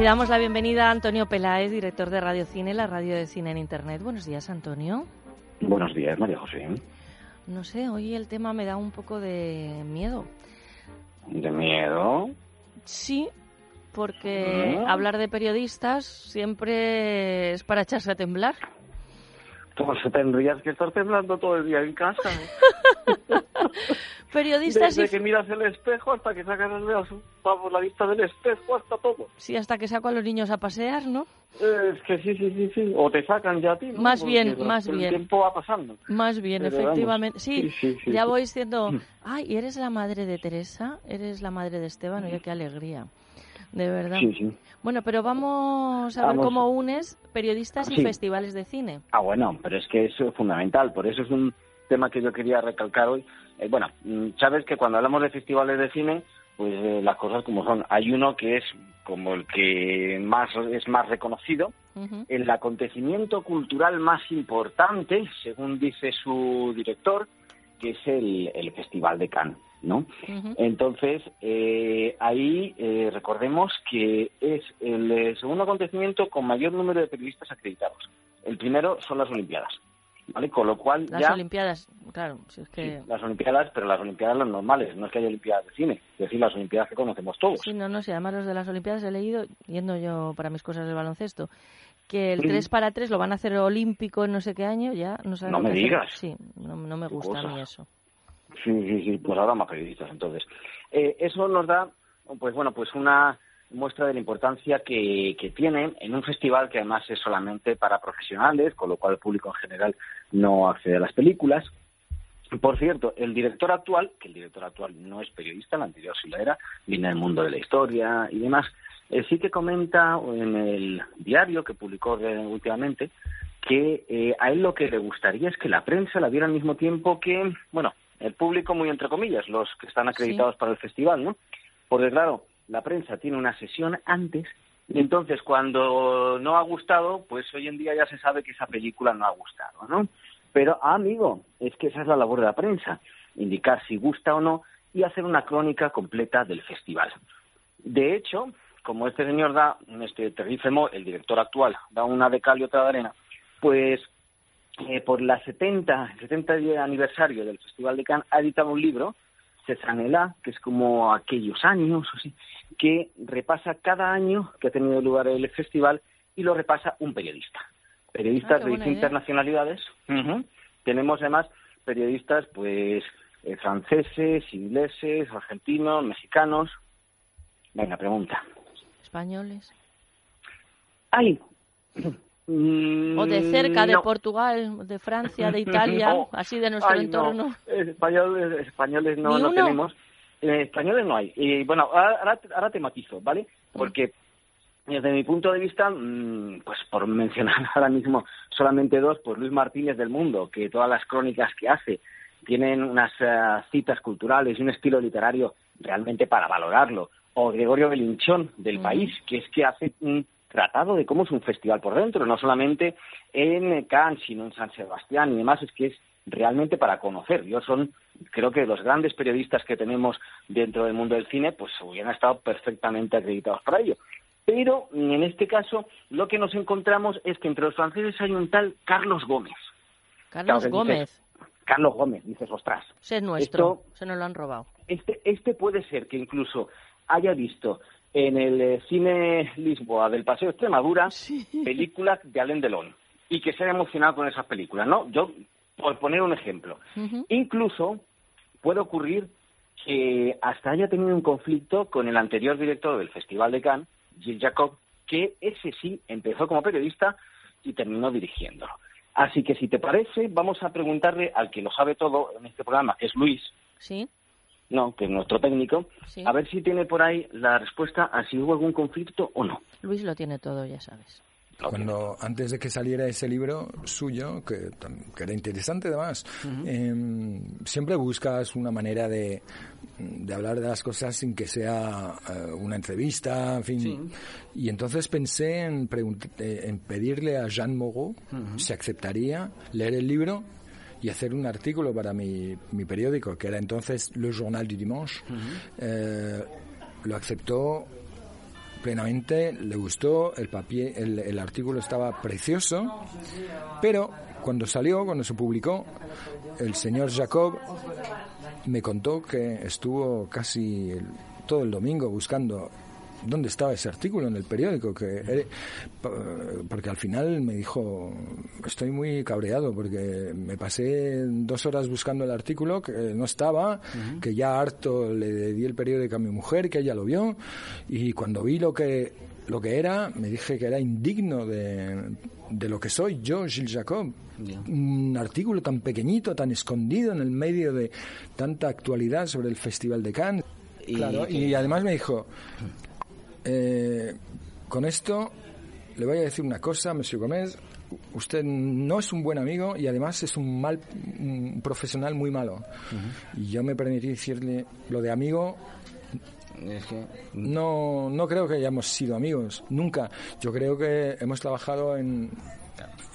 Y damos la bienvenida a Antonio Peláez, director de Radio Cine, la radio de cine en Internet. Buenos días, Antonio. Buenos días, María José. No sé, hoy el tema me da un poco de miedo. ¿De miedo? Sí, porque hablar de periodistas siempre es para echarse a temblar. Pues tendrías que estar temblando todo el día en casa. Periodistas Desde y... que miras el espejo hasta que sacas el dedo, vamos, la vista del espejo hasta todo. Sí, hasta que saco a los niños a pasear, ¿no? Eh, Es que sí, sí, sí, sí. O te sacan ya a ti, ¿no? Más Porque bien, el- más el bien. tiempo va pasando. Más bien, Pero efectivamente. Sí, sí, sí, sí, ya voy siendo, ay, ¿y eres la madre de Teresa? ¿Eres la madre de Esteban? Oye, qué alegría. De verdad. Sí, sí. Bueno, pero vamos a ver cómo unes periodistas y festivales de cine. Ah, bueno, pero es que eso es fundamental. Por eso es un tema que yo quería recalcar hoy. Eh, bueno, mm, sabes que cuando hablamos de festivales de cine, pues eh, las cosas como son. Hay uno que es como el que más es más reconocido, el acontecimiento cultural más importante, según dice su director, que es el, el Festival de Cannes, ¿no? Entonces, eh, ahí eh, recordemos que es el eh, segundo acontecimiento con mayor número de periodistas acreditados. El primero son las Olimpiadas, ¿vale? Con lo cual Las ya Olimpiadas, claro, si es que... las Olimpiadas, pero las Olimpiadas las normales, no es que haya Olimpiadas de cine, es decir, las Olimpiadas que conocemos todos. Sí, no, no, sí, además los de las Olimpiadas he leído, yendo yo para mis cosas del baloncesto, que el Sí. 3 para 3 lo van a hacer olímpico en no sé qué año, ya no sabes No me hacer. digas. Sí, no, no me gusta a mí eso. Sí, sí, sí, pues ahora más periodistas, entonces. Eh, eso nos da, pues bueno, pues una muestra de la importancia que, que tiene en un festival que además es solamente para profesionales, con lo cual el público en general no accede a las películas. Por cierto, el director actual, que el director actual no es periodista, el anterior sí lo era, viene del mundo de la historia y demás, eh, sí que comenta en el diario que publicó últimamente que eh, a él lo que le gustaría es que la prensa la viera al mismo tiempo que, bueno, el público muy entre comillas, los que están acreditados para el festival, ¿no? Porque claro, la prensa tiene una sesión antes y entonces cuando no ha gustado, pues hoy en día ya se sabe que esa película no ha gustado, ¿no? Pero, ah, amigo, es que esa es la labor de la prensa, indicar si gusta o no y hacer una crónica completa del festival. De hecho, como este señor da, este Terrífemo, el director actual, da una de cal y otra de arena, pues eh, por la 70, el 70 día aniversario del Festival de Cannes ha editado un libro, Cesanela, que es como aquellos años, o que repasa cada año que ha tenido lugar el festival y lo repasa un periodista. Periodistas Ah, de distintas idea. nacionalidades. Tenemos además periodistas, pues, eh, franceses, ingleses, argentinos, mexicanos. Venga, pregunta. Españoles. ¡Ay! O de cerca, de Mm. Portugal, de Francia, de Italia, No. así de nuestro Ay, no. entorno. Españoles, españoles no, ¿Ni no tenemos. Eh, españoles no hay. Y bueno, ahora, ahora, te matizo, ¿vale? Mm. Porque desde mi punto de vista, mm, pues por mencionar ahora mismo solamente dos, pues Luis Martínez del Mundo, que todas las crónicas que hace tienen unas eh, citas culturales y un estilo literario realmente para valorarlo. O Gregorio Belinchón del País, que es que hace un tratado de cómo es un festival por dentro, no solamente en Cannes, sino en San Sebastián y demás, es que es realmente para conocer. Yo son, creo que los grandes periodistas que tenemos dentro del mundo del cine, pues hubieran estado perfectamente acreditados para ello. Pero en este caso, lo que nos encontramos es que entre los franceses hay un tal Carlos Gómez. Carlos Claro que dices, Gómez, Carlos Gómez, dices, ostras. ese es nuestro, Esto- se nos lo han robado. Este, este puede ser que incluso haya visto en el eh, cine Lisboa del Paseo Extremadura películas de Alain Delon y que se haya emocionado con esas películas, ¿no? Yo, por poner un ejemplo, incluso puede ocurrir que hasta haya tenido un conflicto con el anterior director del Festival de Cannes, Gilles Jacob, que ese sí empezó como periodista y terminó dirigiéndolo. Así que si te parece, vamos a preguntarle al que lo sabe todo en este programa, que es Luis, Sí. No, que es nuestro técnico, a ver si tiene por ahí la respuesta a si hubo algún conflicto o no. Luis lo tiene todo, ya sabes. Cuando antes de que saliera ese libro suyo, que, era interesante además, em, siempre buscas una manera de, de, hablar de las cosas sin que sea eh, una entrevista, en fin. Y entonces pensé en, eh, en pedirle a Jean Moreau si aceptaría leer el libro y hacer un artículo para mi, mi periódico, que era entonces Le Journal du Dimanche. Eh, lo aceptó plenamente, le gustó, el, papier, el, el, artículo estaba precioso, pero cuando salió, cuando se publicó, el señor Jacob me contó que estuvo casi todo el domingo buscando dónde estaba ese artículo en el periódico, que porque al final me dijo, estoy muy cabreado porque me pasé dos horas buscando el artículo que no estaba, que ya harto le di el periódico a mi mujer, que ella lo vio, y cuando vi lo que lo que era, me dije que era indigno de, de lo que soy yo, Gilles Jacob. Un artículo tan pequeñito, tan escondido en el medio de tanta actualidad sobre el Festival de Cannes. Y, claro, y además me dijo, eh, con esto le voy a decir una cosa, Monsieur Gómez. Usted no es un buen amigo y además es un mal profesional muy malo. Y yo me permití decirle lo de amigo. No, no creo que hayamos sido amigos, nunca. Yo creo que hemos trabajado en,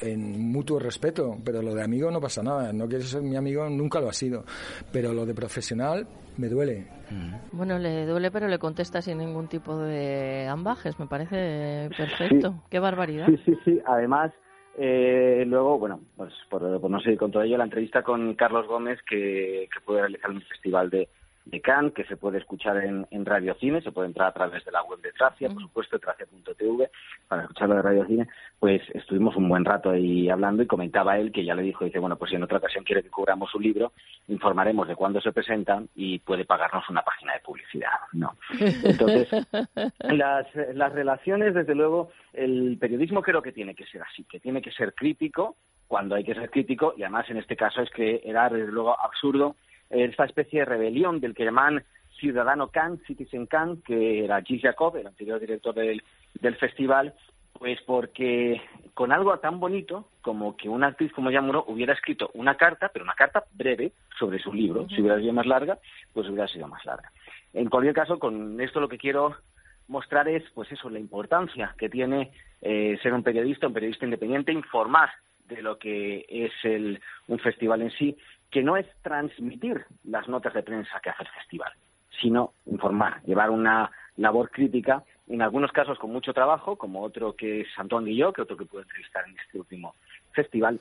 en mutuo respeto, pero lo de amigo no pasa nada. No quieres ser mi amigo, nunca lo ha sido. Pero lo de profesional me duele. Bueno, le duele, pero le contesta sin ningún tipo de ambajes. Me parece perfecto. Qué barbaridad. Sí, sí, sí. Además, eh, luego, bueno, pues por, no seguir con todo ello, la entrevista con Carlos Gómez que, que pude realizar en el Festival de, de Cannes, que se puede escuchar en, en Radio Cine, se puede entrar a través de la web de Tracia, por supuesto, tracia.tv, para escucharlo de Radio Cine, pues estuvimos un buen rato ahí hablando y comentaba él que ya le dijo, dice, bueno, pues si en otra ocasión quiere que cubramos un libro, informaremos de cuándo se presenta y puede pagarnos una página de publicidad, ¿no? Entonces, las, las relaciones, desde luego, el periodismo creo que tiene que ser así, que tiene que ser crítico, cuando hay que ser crítico, y además en este caso es que era, desde luego, absurdo esta especie de rebelión del que llaman Ciudadano Khan, Citizen Khan, que era Gilles Jacob, el anterior director del, del festival, pues porque con algo tan bonito como que una actriz como Yamuro hubiera escrito una carta, pero una carta breve sobre su libro. Si hubiera sido más larga, pues hubiera sido más larga. En cualquier caso, con esto lo que quiero mostrar es, pues eso, la importancia que tiene eh, ser un periodista, un periodista independiente, informar de lo que es el, un festival en sí que no es transmitir las notas de prensa que hace el festival, sino informar, llevar una labor crítica, en algunos casos con mucho trabajo, como otro que es Antoine Guillot, que otro que puedo entrevistar en este último festival,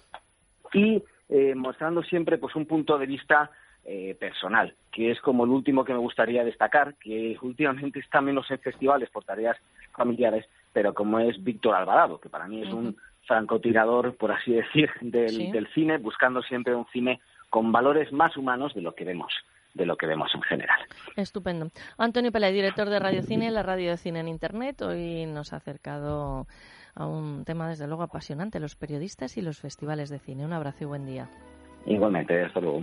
y eh, mostrando siempre pues un punto de vista eh, personal, que es como el último que me gustaría destacar, que últimamente está menos en festivales por tareas familiares, pero como es Víctor Alvarado, que para mí es un francotirador, por así decir, del, del cine, buscando siempre un cine con valores más humanos de lo que vemos de lo que vemos en general. Estupendo. Antonio Pelay, director de Radio Cine, la radio de cine en Internet, hoy nos ha acercado a un tema desde luego apasionante, los periodistas y los festivales de cine. Un abrazo y buen día. Igualmente, hasta luego.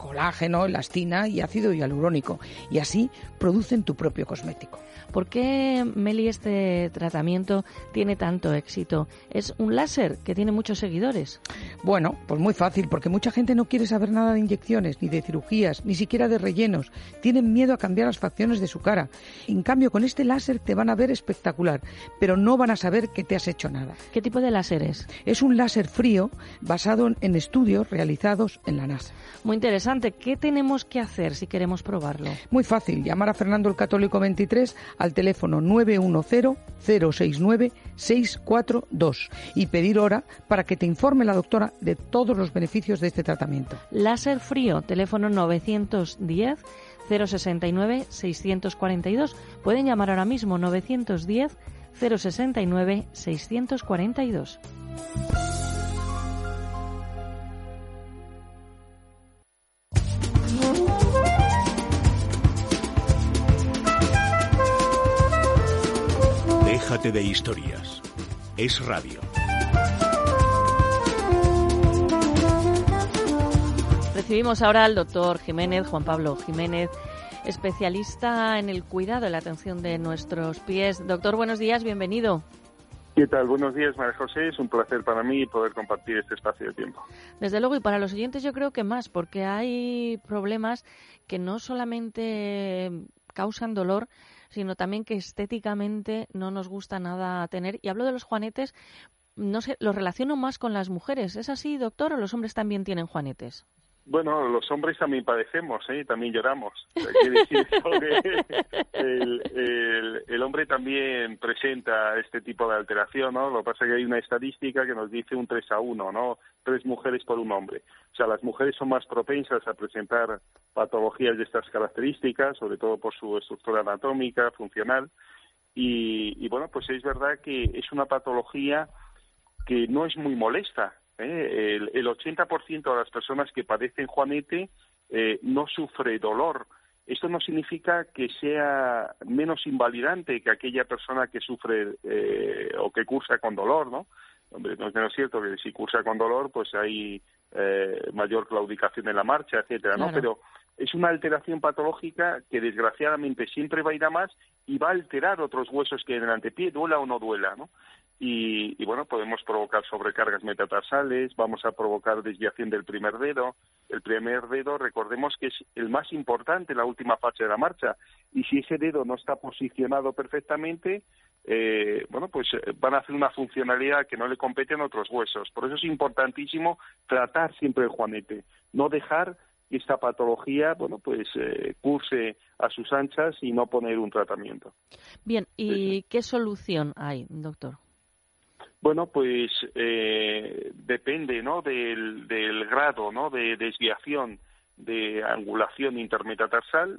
colágeno, elastina y ácido hialurónico, y así producen tu propio cosmético. ¿Por qué, Meli, este tratamiento tiene tanto éxito? ¿Es un láser que tiene muchos seguidores? Bueno, pues muy fácil, porque mucha gente no quiere saber nada de inyecciones, ni de cirugías, ni siquiera de rellenos. Tienen miedo a cambiar las facciones de su cara. En cambio, con este láser te van a ver espectacular, pero no van a saber que te has hecho nada. ¿Qué tipo de láser es? Es un láser frío basado en estudios realizados en la NASA. Muy interesante interesante. ¿Qué tenemos que hacer si queremos probarlo? Muy fácil, llamar a Fernando el Católico 23 al teléfono 910-069-642 y pedir hora para que te informe la doctora de todos los beneficios de este tratamiento. Láser frío, teléfono 910 069 642. Pueden llamar ahora mismo 910 069 642. De historias. Es radio. Recibimos ahora al doctor Jiménez, Juan Pablo Jiménez, especialista en el cuidado y la atención de nuestros pies. Doctor, buenos días, bienvenido. ¿Qué tal? Buenos días, María José. Es un placer para mí poder compartir este espacio de tiempo. Desde luego, y para los oyentes yo creo que más, porque hay problemas que no solamente causan dolor, sino también que estéticamente no nos gusta nada tener. Y hablo de los juanetes, no sé, los relaciono más con las mujeres. ¿Es así, doctor, o los hombres también tienen juanetes? Bueno, los hombres también padecemos, ¿eh? también lloramos. Decir que el, el, el, hombre también presenta este tipo de alteración, ¿no? Lo que pasa es que hay una estadística que nos dice un 3 a 1, ¿no? Tres mujeres por un hombre. O sea, las mujeres son más propensas a presentar patologías de estas características, sobre todo por su estructura anatómica, funcional. Y, y bueno, pues es verdad que es una patología que no es muy molesta, ¿eh? El, el 80% de las personas que padecen Juanete eh, no sufre dolor. Esto no significa que sea menos invalidante que aquella persona que sufre eh, o que cursa con dolor, ¿no? Hombre, no es menos cierto que si cursa con dolor, pues hay eh, mayor claudicación en la marcha, etcétera, ¿no? Pero es una alteración patológica que desgraciadamente siempre va a ir a más y va a alterar otros huesos que en el antepié, duela o no duela, ¿no? Y, y, bueno, podemos provocar sobrecargas metatarsales, vamos a provocar desviación del primer dedo. El primer dedo, recordemos que es el más importante la última fase de la marcha. Y si ese dedo no está posicionado perfectamente, eh, bueno, pues eh, van a hacer una funcionalidad que no le compete en otros huesos. Por eso es importantísimo tratar siempre el juanete, no dejar que esta patología, bueno, pues eh, curse a sus anchas y no poner un tratamiento. Bien, ¿y qué solución hay, doctor? Bueno, pues eh, depende, ¿no? Del, grado, ¿no? De desviación de angulación intermetatarsal.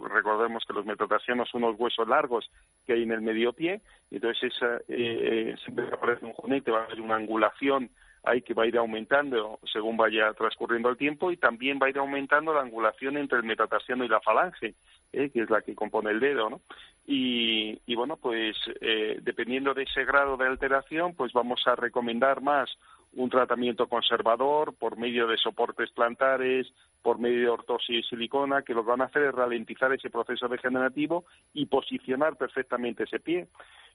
Recordemos que los metatarsianos son unos huesos largos que hay en el medio pie. Entonces, esa, eh, siempre que aparece un jonete va a haber una angulación ahí que va a ir aumentando según vaya transcurriendo el tiempo y también va a ir aumentando la angulación entre el metatarsiano y la falange, ¿eh? que es la que compone el dedo, ¿no? Y, y bueno, pues eh, dependiendo de ese grado de alteración, pues vamos a recomendar más un tratamiento conservador por medio de soportes plantares, por medio de ortosis y silicona, que lo que van a hacer es ralentizar ese proceso degenerativo y posicionar perfectamente ese pie.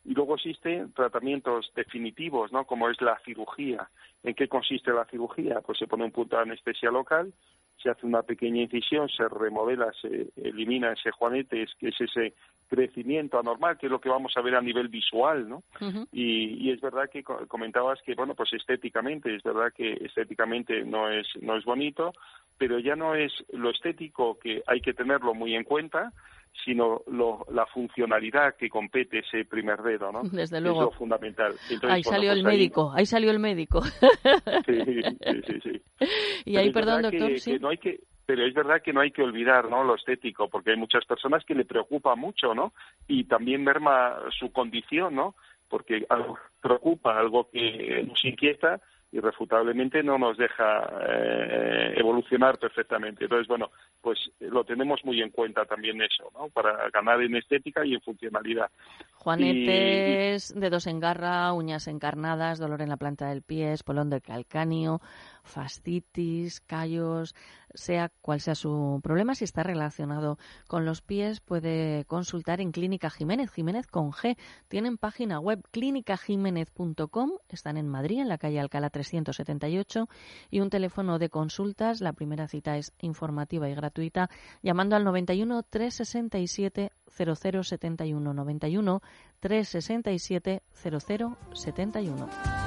Y luego existen tratamientos definitivos, ¿no? Como es la cirugía. ¿En qué consiste la cirugía? Pues se pone un punto de anestesia local, se hace una pequeña incisión, se remodela, se elimina ese juanete, que es ese crecimiento anormal, que es lo que vamos a ver a nivel visual, ¿no? y, y, es verdad que comentabas que, bueno, pues estéticamente, es verdad que estéticamente no es, no es bonito, pero ya no es lo estético que hay que tenerlo muy en cuenta, sino lo, la funcionalidad que compete ese primer dedo, ¿no? Desde luego. Es lo fundamental. Entonces, ahí salió pues el médico, ahí... ahí... salió el médico. Sí, sí, sí. Y pero ahí, perdón, doctor, que, sí. Que no hay que, pero es verdad que no hay que olvidar ¿no? lo estético, porque hay muchas personas que le preocupa mucho, ¿no? Y también merma su condición, ¿no? Porque algo preocupa, algo que nos inquieta, irrefutablemente no nos deja eh, evolucionar perfectamente. Entonces, bueno, pues lo tenemos muy en cuenta también eso, ¿no? Para ganar en estética y en funcionalidad. Juanetes, dedos en garra, uñas encarnadas, dolor en la planta del pie, espolón del calcáneo, fascitis, callos, sea cual sea su problema, si está relacionado con los pies, puede consultar en Clínica Jiménez, Jiménez con G. Tienen página web clínicajiménez.com, están en Madrid, en la calle Alcalá 378, y un teléfono de consultas. La primera cita es informativa y gratuita, llamando al 91 367 0071 91 367 0071.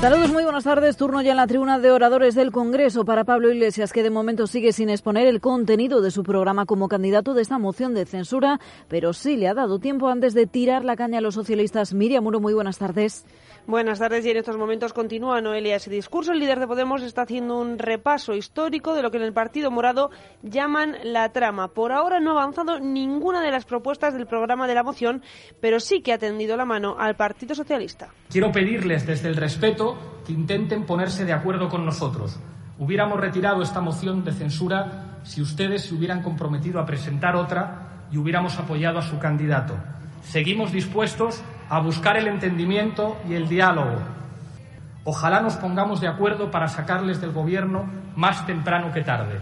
Saludos, muy buenas tardes. Turno ya en la tribuna de oradores del Congreso para Pablo Iglesias, que de momento sigue sin exponer el contenido de su programa como candidato de esta moción de censura, pero sí le ha dado tiempo antes de tirar la caña a los socialistas. Miriam Muro, muy buenas tardes. Buenas tardes y en estos momentos continúa Noelia ese discurso. El líder de Podemos está haciendo un repaso histórico de lo que en el Partido Morado llaman la trama. Por ahora no ha avanzado ninguna de las propuestas del programa de la moción, pero sí que ha tendido la mano al Partido Socialista. Quiero pedirles desde el respeto que intenten ponerse de acuerdo con nosotros. Hubiéramos retirado esta moción de censura si ustedes se hubieran comprometido a presentar otra y hubiéramos apoyado a su candidato. Seguimos dispuestos a buscar el entendimiento y el diálogo. Ojalá nos pongamos de acuerdo para sacarles del Gobierno más temprano que tarde.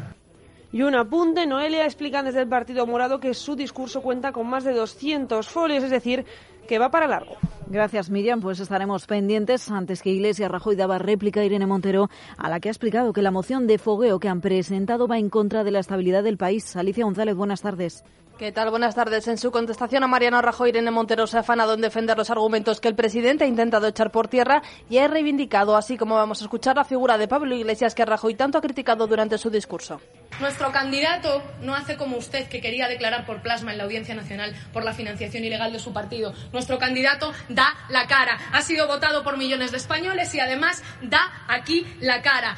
Y un apunte, Noelia explica desde el Partido Morado que su discurso cuenta con más de 200 folios, es decir, que va para largo. Gracias, Miriam. Pues estaremos pendientes. Antes que Iglesias Rajoy daba réplica a Irene Montero, a la que ha explicado que la moción de fogueo que han presentado va en contra de la estabilidad del país. Alicia González, buenas tardes. ¿Qué tal? Buenas tardes. En su contestación a Mariano Rajoy, Irene Montero se ha afanado en defender los argumentos que el presidente ha intentado echar por tierra y ha reivindicado, así como vamos a escuchar, la figura de Pablo Iglesias que Rajoy tanto ha criticado durante su discurso. Nuestro candidato no hace como usted, que quería declarar por plasma en la Audiencia Nacional por la financiación ilegal de su partido. Nuestro candidato da la cara. Ha sido votado por millones de españoles y además da aquí la cara.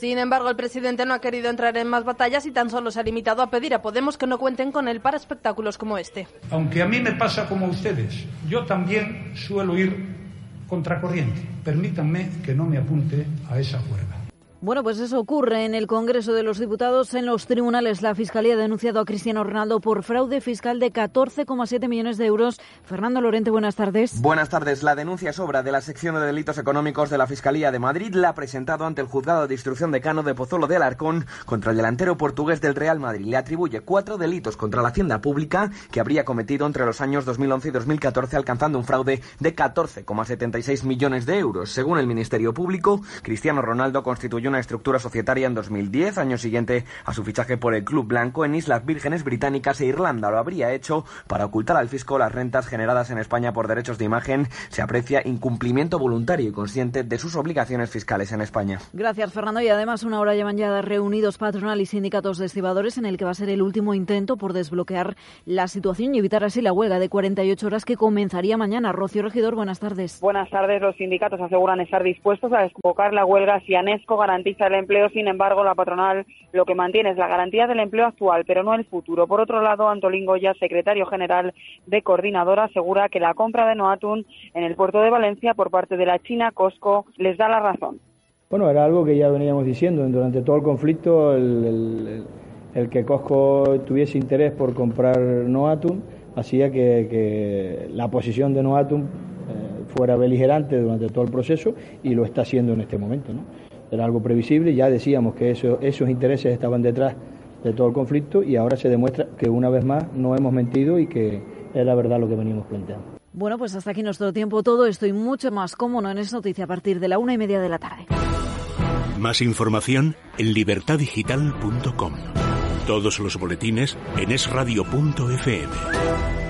Sin embargo, el presidente no ha querido entrar en más batallas y tan solo se ha limitado a pedir a Podemos que no cuenten con él para espectáculos como este. Aunque a mí me pasa como a ustedes, yo también suelo ir contracorriente. Permítanme que no me apunte a esa cuerda. Bueno, pues eso ocurre en el Congreso de los Diputados. En los tribunales, la Fiscalía ha denunciado a Cristiano Ronaldo por fraude fiscal de 14,7 millones de euros. Fernando Lorente, buenas tardes. Buenas tardes. La denuncia es obra de la sección de delitos económicos de la Fiscalía de Madrid. La ha presentado ante el juzgado de instrucción de Cano de Pozuelo de Alarcón contra el delantero portugués del Real Madrid. Le atribuye cuatro delitos contra la hacienda pública que habría cometido entre los años 2011 y 2014, alcanzando un fraude de 14,76 millones de euros. Según el Ministerio Público, Cristiano Ronaldo constituyó una estructura societaria en 2010, año siguiente a su fichaje por el Club Blanco en Islas Vírgenes Británicas e Irlanda. Lo habría hecho para ocultar al fisco las rentas generadas en España por derechos de imagen. Se aprecia incumplimiento voluntario y consciente de sus obligaciones fiscales en España. Gracias, Fernando. Y además, una hora llevan ya reunidos patronal y sindicatos de estibadores en el que va a ser el último intento por desbloquear la situación y evitar así la huelga de 48 horas que comenzaría mañana. Rocío Regidor, buenas tardes. Buenas tardes. Los sindicatos aseguran estar dispuestos a desconvocar la huelga si ANESCO garantiza el empleo, sin embargo, la patronal lo que mantiene es la garantía del empleo actual, pero no el futuro. Por otro lado, Antolín Goya, secretario general de Coordinadora, asegura que la compra de Noatun en el puerto de Valencia por parte de la China Costco les da la razón. Bueno, era algo que ya veníamos diciendo durante todo el conflicto, el que Costco tuviese interés por comprar Noatun hacía que, que la posición de Noatun eh, fuera beligerante durante todo el proceso y lo está haciendo en este momento. ¿no? Era algo previsible, ya decíamos que eso, esos intereses estaban detrás de todo el conflicto y ahora se demuestra que una vez más no hemos mentido y que era verdad lo que veníamos planteando. Bueno, pues hasta aquí nuestro tiempo todo. Estoy mucho más cómodo en Es Noticia a partir de la una y media de la tarde. Más información en libertadigital.com. Todos los boletines en esradio.fm.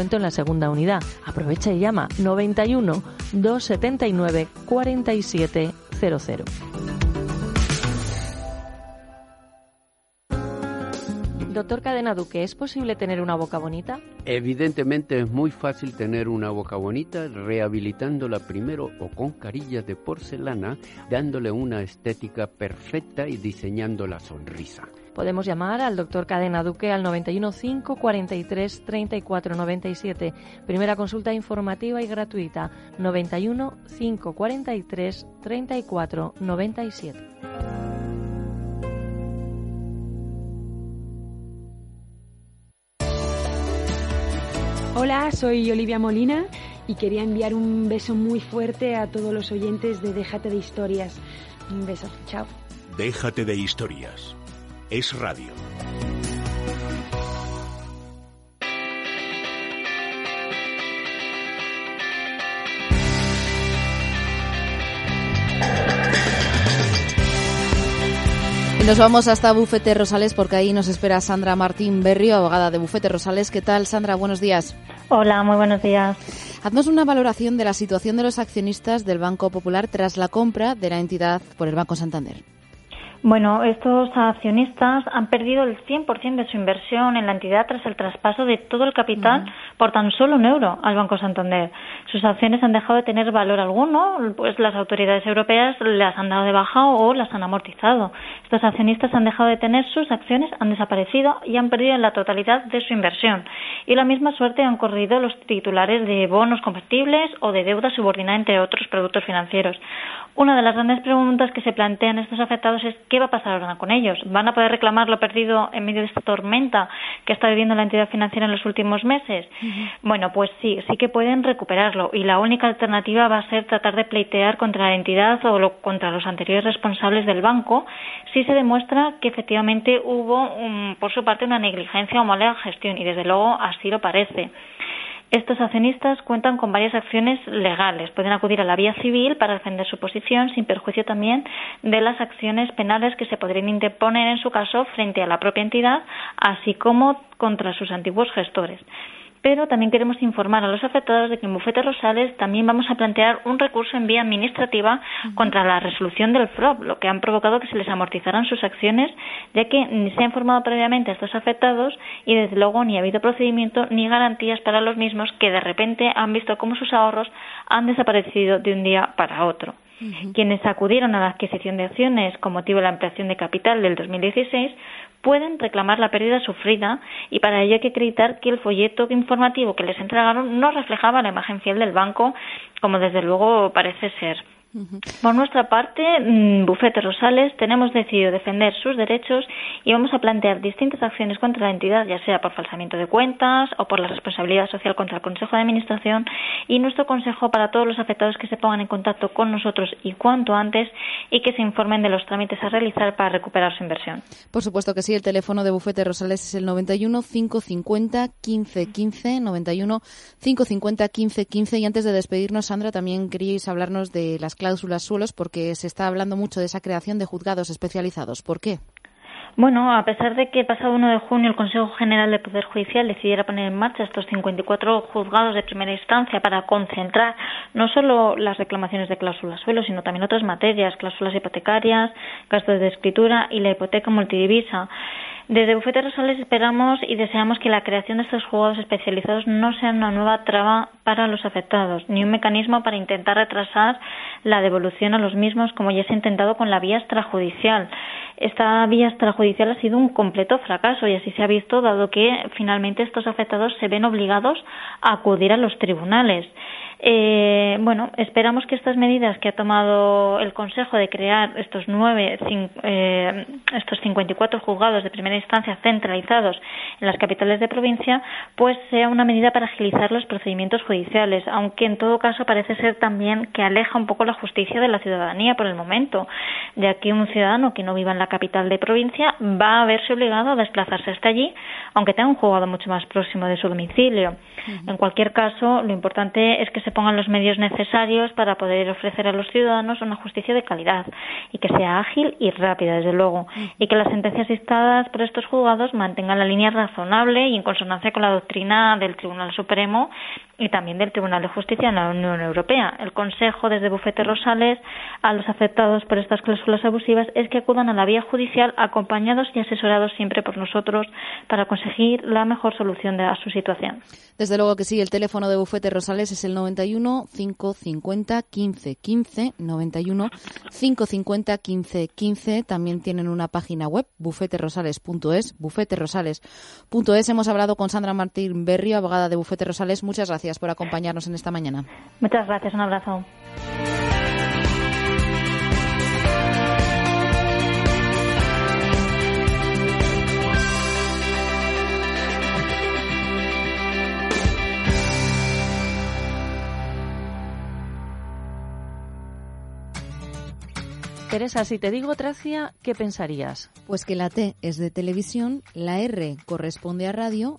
en la segunda unidad. Aprovecha y llama 91 279 4700. Doctor Cadena Duque, ¿es posible tener una boca bonita? Evidentemente es muy fácil tener una boca bonita rehabilitándola primero o con carillas de porcelana, dándole una estética perfecta y diseñando la sonrisa. Podemos llamar al doctor Cadena Duque al 91 5 43 34 97. Primera consulta informativa y gratuita 91 5 43 34 97. Hola, soy Olivia Molina y quería enviar un beso muy fuerte a todos los oyentes de Déjate de Historias. Un beso, chao. Déjate de historias. Es radio. Y nos vamos hasta Bufete Rosales porque ahí nos espera Sandra Martín Berrio, abogada de Bufete Rosales. ¿Qué tal, Sandra? Buenos días. Hola, muy buenos días. Haznos una valoración de la situación de los accionistas del Banco Popular tras la compra de la entidad por el Banco Santander. Bueno, estos accionistas han perdido el 100% de su inversión en la entidad tras el traspaso de todo el capital por tan solo un euro al Banco Santander. Sus acciones han dejado de tener valor alguno, pues las autoridades europeas las han dado de baja o las han amortizado. Estos accionistas han dejado de tener sus acciones, han desaparecido y han perdido la totalidad de su inversión. Y la misma suerte han corrido los titulares de bonos convertibles o de deuda subordinada, entre otros productos financieros. Una de las grandes preguntas que se plantean estos afectados es qué va a pasar ahora con ellos. ¿Van a poder reclamar lo perdido en medio de esta tormenta que está viviendo la entidad financiera en los últimos meses? Bueno, pues sí, sí que pueden recuperarlo y la única alternativa va a ser tratar de pleitear contra la entidad o contra los anteriores responsables del banco si se demuestra que efectivamente hubo, por su parte, una negligencia o mala gestión y desde luego así lo parece. Estos accionistas cuentan con varias acciones legales. Pueden acudir a la vía civil para defender su posición, sin perjuicio también de las acciones penales que se podrían interponer en su caso frente a la propia entidad, así como contra sus antiguos gestores pero también queremos informar a los afectados de que en Bufete Rosales también vamos a plantear un recurso en vía administrativa contra la resolución del FROB, lo que han provocado que se les amortizaran sus acciones, ya que ni se ha informado previamente a estos afectados y desde luego ni ha habido procedimiento ni garantías para los mismos que de repente han visto cómo sus ahorros han desaparecido de un día para otro. Quienes acudieron a la adquisición de acciones con motivo de la ampliación de capital del 2016 pueden reclamar la pérdida sufrida y para ello hay que acreditar que el folleto informativo que les entregaron no reflejaba la imagen fiel del banco, como desde luego parece ser. Por nuestra parte, mm, Bufete Rosales, tenemos decidido defender sus derechos y vamos a plantear distintas acciones contra la entidad, ya sea por falsamiento de cuentas o por la responsabilidad social contra el Consejo de Administración. Y nuestro consejo para todos los afectados que se pongan en contacto con nosotros y cuanto antes y que se informen de los trámites a realizar para recuperar su inversión. Por supuesto que sí, el teléfono de Bufete Rosales es el 91 550 15 15, 91 550 15 15. Y antes de despedirnos, Sandra, también queríais hablarnos de las cláusulas suelos porque se está hablando mucho de esa creación de juzgados especializados. ¿Por qué? Bueno, a pesar de que pasado 1 de junio el Consejo General del Poder Judicial decidiera poner en marcha estos 54 juzgados de primera instancia para concentrar no solo las reclamaciones de cláusulas suelo, sino también otras materias, cláusulas hipotecarias, gastos de escritura y la hipoteca multidivisa. Desde Bufete Rosales esperamos y deseamos que la creación de estos juzgados especializados no sea una nueva traba para los afectados, ni un mecanismo para intentar retrasar la devolución a los mismos, como ya se ha intentado con la vía extrajudicial. esta vía extrajudicial ha sido un completo fracaso y así se ha visto dado que finalmente estos afectados se ven obligados a acudir a los tribunales. Eh, bueno, esperamos que estas medidas que ha tomado el Consejo de crear estos nueve, eh, estos 54 juzgados de primera instancia centralizados en las capitales de provincia, pues sea una medida para agilizar los procedimientos judiciales, aunque en todo caso parece ser también que aleja un poco la justicia de la ciudadanía por el momento, ya que un ciudadano que no viva en la capital de provincia va a verse obligado a desplazarse hasta allí, aunque tenga un juzgado mucho más próximo de su domicilio. En cualquier caso, lo importante es que se pongan los medios necesarios para poder ofrecer a los ciudadanos una justicia de calidad y que sea ágil y rápida, desde luego, y que las sentencias dictadas por estos juzgados mantengan la línea razonable y en consonancia con la doctrina del Tribunal Supremo y también del Tribunal de Justicia en la Unión Europea. El consejo desde Bufete Rosales a los afectados por estas cláusulas abusivas es que acudan a la vía judicial acompañados y asesorados siempre por nosotros para conseguir la mejor solución de, a su situación. Desde luego que sí, el teléfono de Bufete Rosales es el 91 550 15 15 91 550 15 15. También tienen una página web bufeterosales.es, bufeterosales.es. Hemos hablado con Sandra Martín Berrio, abogada de Bufete Rosales. Muchas gracias por acompañarnos en esta mañana. Muchas gracias, un abrazo. Teresa, si te digo Tracia, ¿qué pensarías? Pues que la T es de televisión, la R corresponde a radio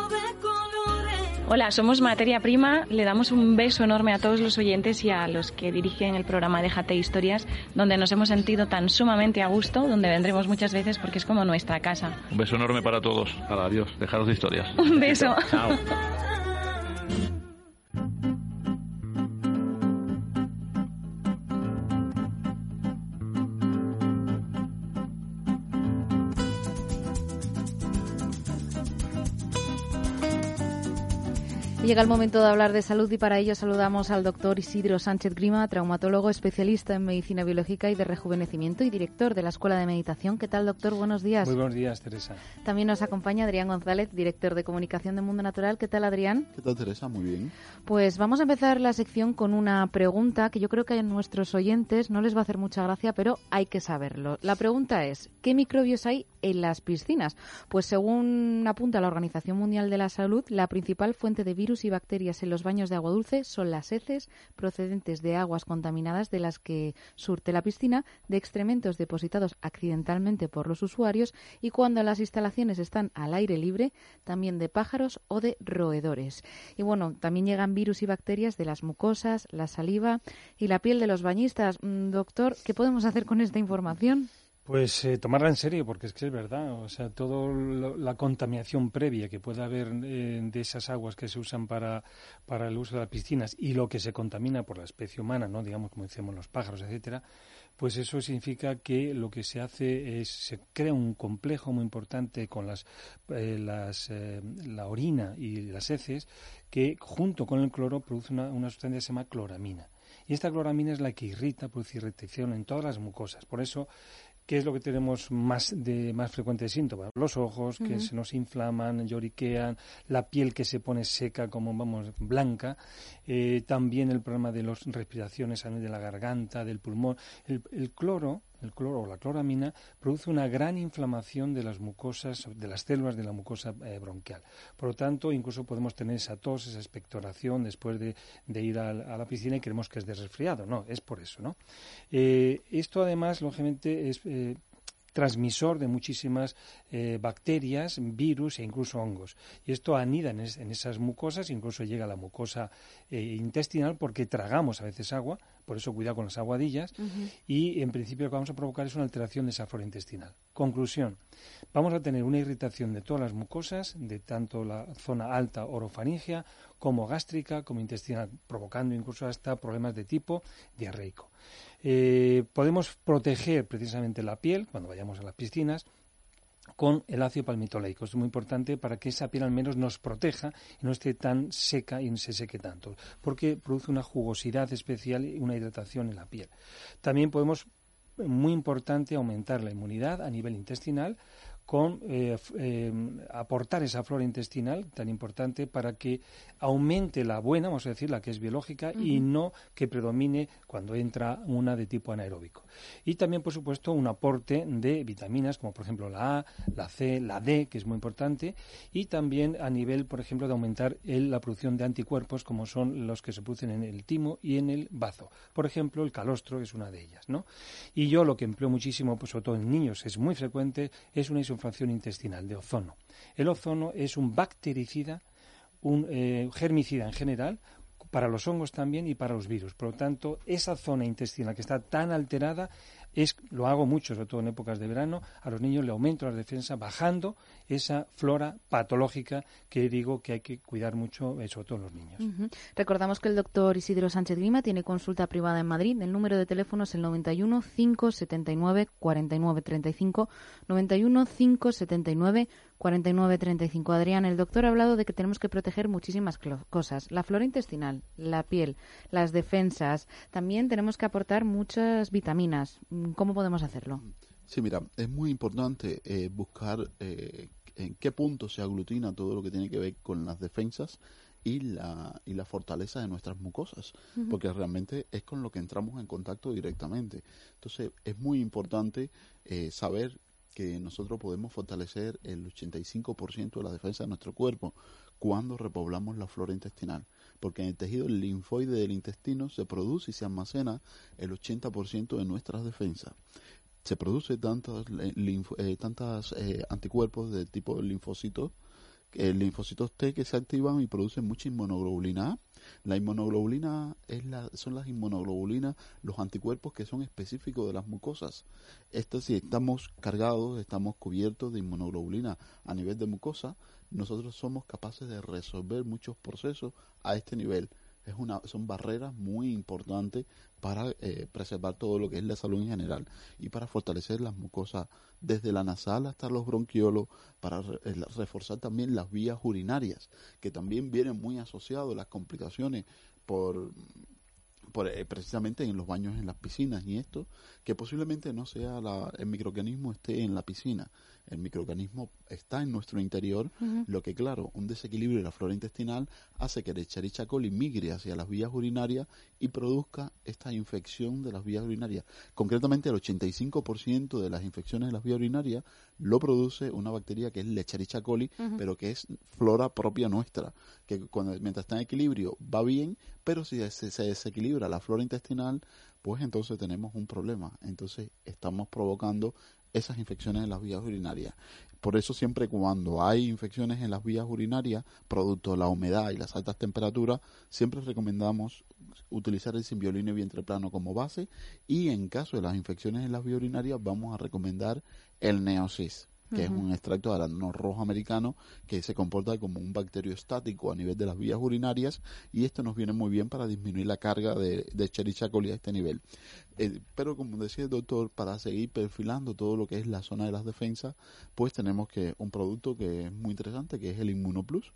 Hola, somos Materia Prima. Le damos un beso enorme a todos los oyentes y a los que dirigen el programa Déjate Historias, donde nos hemos sentido tan sumamente a gusto, donde vendremos muchas veces porque es como nuestra casa. Un beso enorme para todos. Para adiós. Dejaros de historias. Un beso. Chao. Llega el momento de hablar de salud y para ello saludamos al doctor Isidro Sánchez Grima, traumatólogo especialista en medicina biológica y de rejuvenecimiento y director de la Escuela de Meditación. ¿Qué tal, doctor? Buenos días. Muy buenos días, Teresa. También nos acompaña Adrián González, director de comunicación de Mundo Natural. ¿Qué tal, Adrián? ¿Qué tal, Teresa? Muy bien. Pues vamos a empezar la sección con una pregunta que yo creo que a nuestros oyentes no les va a hacer mucha gracia, pero hay que saberlo. La pregunta es, ¿qué microbios hay en las piscinas? Pues según apunta la Organización Mundial de la Salud, la principal fuente de virus y bacterias en los baños de agua dulce son las heces procedentes de aguas contaminadas de las que surte la piscina, de excrementos depositados accidentalmente por los usuarios y cuando las instalaciones están al aire libre, también de pájaros o de roedores. Y bueno, también llegan virus y bacterias de las mucosas, la saliva y la piel de los bañistas. Mm, doctor, ¿qué podemos hacer con esta información? Pues eh, tomarla en serio, porque es que es verdad. O sea, toda la contaminación previa que pueda haber eh, de esas aguas que se usan para, para el uso de las piscinas y lo que se contamina por la especie humana, ¿no? digamos, como decimos los pájaros, etcétera, pues eso significa que lo que se hace es se crea un complejo muy importante con las, eh, las la orina y las heces que junto con el cloro produce una, una sustancia que se llama cloramina. Y esta cloramina es la que irrita, produce irritación en todas las mucosas. Por eso ¿Qué es lo que tenemos más de más frecuentes síntomas? Los ojos que se nos inflaman, lloriquean, la piel que se pone seca, como vamos, blanca, eh, también el problema de las respiraciones de la garganta, del pulmón. El, el cloro el cloro o la cloramina produce una gran inflamación de las mucosas, de las células de la mucosa eh, bronquial. Por lo tanto, incluso podemos tener esa tos, esa expectoración después de, ir a, la piscina y creemos que es de resfriado. No, es por eso, ¿no? Eh, esto además, lógicamente, es eh, transmisor de muchísimas bacterias, virus e incluso hongos. Y esto anida en, esas mucosas, incluso llega a la mucosa intestinal porque tragamos a veces agua, por eso cuidado con las aguadillas, y en principio lo que vamos a provocar es una alteración de esa flora intestinal. Conclusión, vamos a tener una irritación de todas las mucosas, de tanto la zona alta orofaringea como gástrica, como intestinal, provocando incluso hasta problemas de tipo diarreico. Eh, podemos proteger precisamente la piel cuando vayamos a las piscinas con el ácido palmitoleico. es muy importante para que esa piel al menos nos proteja y no esté tan seca y no se seque tanto, porque produce una jugosidad especial y una hidratación en la piel. También podemos, muy importante, aumentar la inmunidad a nivel intestinal con eh, eh, aportar esa flora intestinal tan importante para que aumente la buena, vamos a decir, la que es biológica, y no que predomine cuando entra una de tipo anaeróbico. Y también, por supuesto, un aporte de vitaminas, como por ejemplo la A, la C, la D, que es muy importante, y también a nivel, por ejemplo, de aumentar la producción de anticuerpos, como son los que se producen en el timo y en el bazo. Por ejemplo, el calostro es una de ellas, ¿no? Y yo lo que empleo muchísimo, pues sobre todo en niños, es muy frecuente, es una infección intestinal de ozono. El ozono es un bactericida, un eh, germicida en general, para los hongos también y para los virus. Por lo tanto, esa zona intestinal que está tan alterada es, lo hago mucho, sobre todo en épocas de verano, a los niños le aumento la defensa bajando esa flora patológica que digo que hay que cuidar mucho, eh, sobre todo en los niños. Recordamos que el doctor Isidro Sánchez Lima tiene consulta privada en Madrid. El número de teléfono es el 91 579 49 35, 91 579 4935. Adrián, el doctor ha hablado de que tenemos que proteger muchísimas cosas. La flora intestinal, la piel, las defensas. También tenemos que aportar muchas vitaminas. ¿Cómo podemos hacerlo? Sí, mira, es muy importante eh, buscar eh, en qué punto se aglutina todo lo que tiene que ver con las defensas y la, y la fortaleza de nuestras mucosas, porque realmente es con lo que entramos en contacto directamente. Entonces, es muy importante eh, saber que nosotros podemos fortalecer el 85% de la defensa de nuestro cuerpo cuando repoblamos la flora intestinal, porque en el tejido linfoide del intestino se produce y se almacena el 80% de nuestras defensas. Se produce tantos eh, tantas eh, anticuerpos de tipo linfocitos, eh, linfocitos T que se activan y producen mucha inmunoglobulina A la inmunoglobulina es la, son las inmunoglobulinas, los anticuerpos que son específicos de las mucosas. Esto si estamos cargados, estamos cubiertos de inmunoglobulina a nivel de mucosa, nosotros somos capaces de resolver muchos procesos a este nivel es una, son barreras muy importantes para eh, preservar todo lo que es la salud en general y para fortalecer las mucosas desde la nasal hasta los bronquiolos, para eh, reforzar también las vías urinarias, que también vienen muy asociados las complicaciones por eh, precisamente en los baños en las piscinas y esto, que posiblemente no sea la, el microorganismo esté en la piscina, el microorganismo está en nuestro interior, lo que claro, un desequilibrio de la flora intestinal hace que el Escherichia coli migre hacia las vías urinarias y produzca esta infección de las vías urinarias. Concretamente el 85% de las infecciones de las vías urinarias lo produce una bacteria que es Escherichia coli, pero que es flora propia nuestra, que cuando, mientras está en equilibrio va bien, pero si se, se desequilibra la flora intestinal, pues entonces tenemos un problema. Entonces estamos provocando esas infecciones en las vías urinarias. Por eso siempre cuando hay infecciones en las vías urinarias, producto de la humedad y las altas temperaturas, siempre recomendamos utilizar el simbiolino vientre plano como base y en caso de las infecciones en las vías urinarias vamos a recomendar el neosis que es un extracto de arándano rojo americano que se comporta como un bacterio estático a nivel de las vías urinarias y esto nos viene muy bien para disminuir la carga de, de Escherichia coli a este nivel. Eh, pero como decía el doctor, para seguir perfilando todo lo que es la zona de las defensas, pues tenemos que un producto que es muy interesante, que es el Inmunoplus,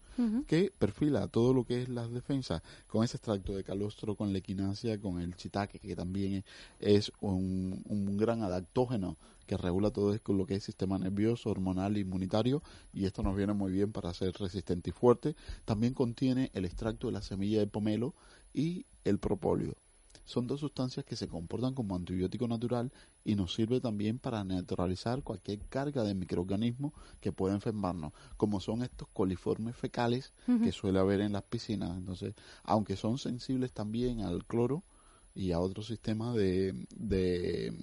que perfila todo lo que es las defensas con ese extracto de calostro, con la equinacia, con el chitaque, que también es, un, un gran adaptógeno que regula todo esto, lo que es sistema nervioso, hormonal, inmunitario, y esto nos viene muy bien para ser resistente y fuerte. También contiene el extracto de la semilla de pomelo y el propóleo. Son dos sustancias que se comportan como antibiótico natural y nos sirve también para neutralizar cualquier carga de microorganismos que pueda enfermarnos, como son estos coliformes fecales que suele haber en las piscinas. Entonces, aunque son sensibles también al cloro, y a otro sistema de, de,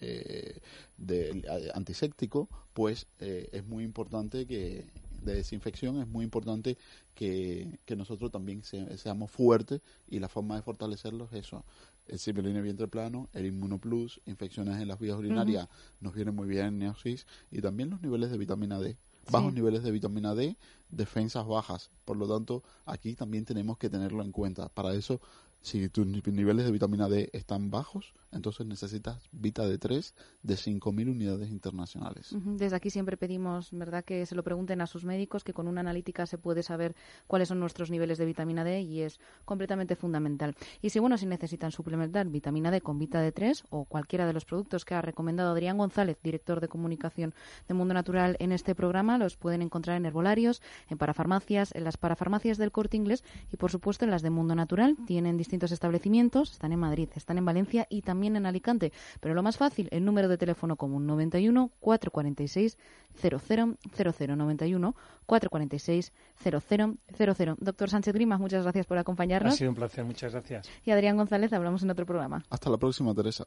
eh, de antiséptico, pues eh, es muy importante que desinfección es muy importante que, nosotros también seamos fuertes y la forma de fortalecerlos es eso. El cibeline vientre plano, el inmunoplus, infecciones en las vías urinarias nos viene muy bien en Neosis y también los niveles de vitamina D bajos niveles de vitamina D, defensas bajas. Por lo tanto, aquí también tenemos que tenerlo en cuenta. Para eso si tus niveles de vitamina D están bajos, entonces necesitas Vita D3 de 5.000 unidades internacionales. Desde aquí siempre pedimos, ¿verdad?, que se lo pregunten a sus médicos, que con una analítica se puede saber cuáles son nuestros niveles de vitamina D y es completamente fundamental. Y si, bueno, si necesitan suplementar vitamina D con Vita D3 o cualquiera de los productos que ha recomendado Adrián González, director de comunicación de Mundo Natural en este programa, los pueden encontrar en herbolarios, en parafarmacias, en las parafarmacias del Corte Inglés y, por supuesto, en las de Mundo Natural. Tienen establecimientos, están en Madrid, están en Valencia y también en Alicante. Pero lo más fácil, el número de teléfono común 91 446 0000 91 446 0000. Doctor Sánchez Grimas, muchas gracias por acompañarnos. Ha sido un placer, muchas gracias. Y Adrián González, hablamos en otro programa. Hasta la próxima, Teresa.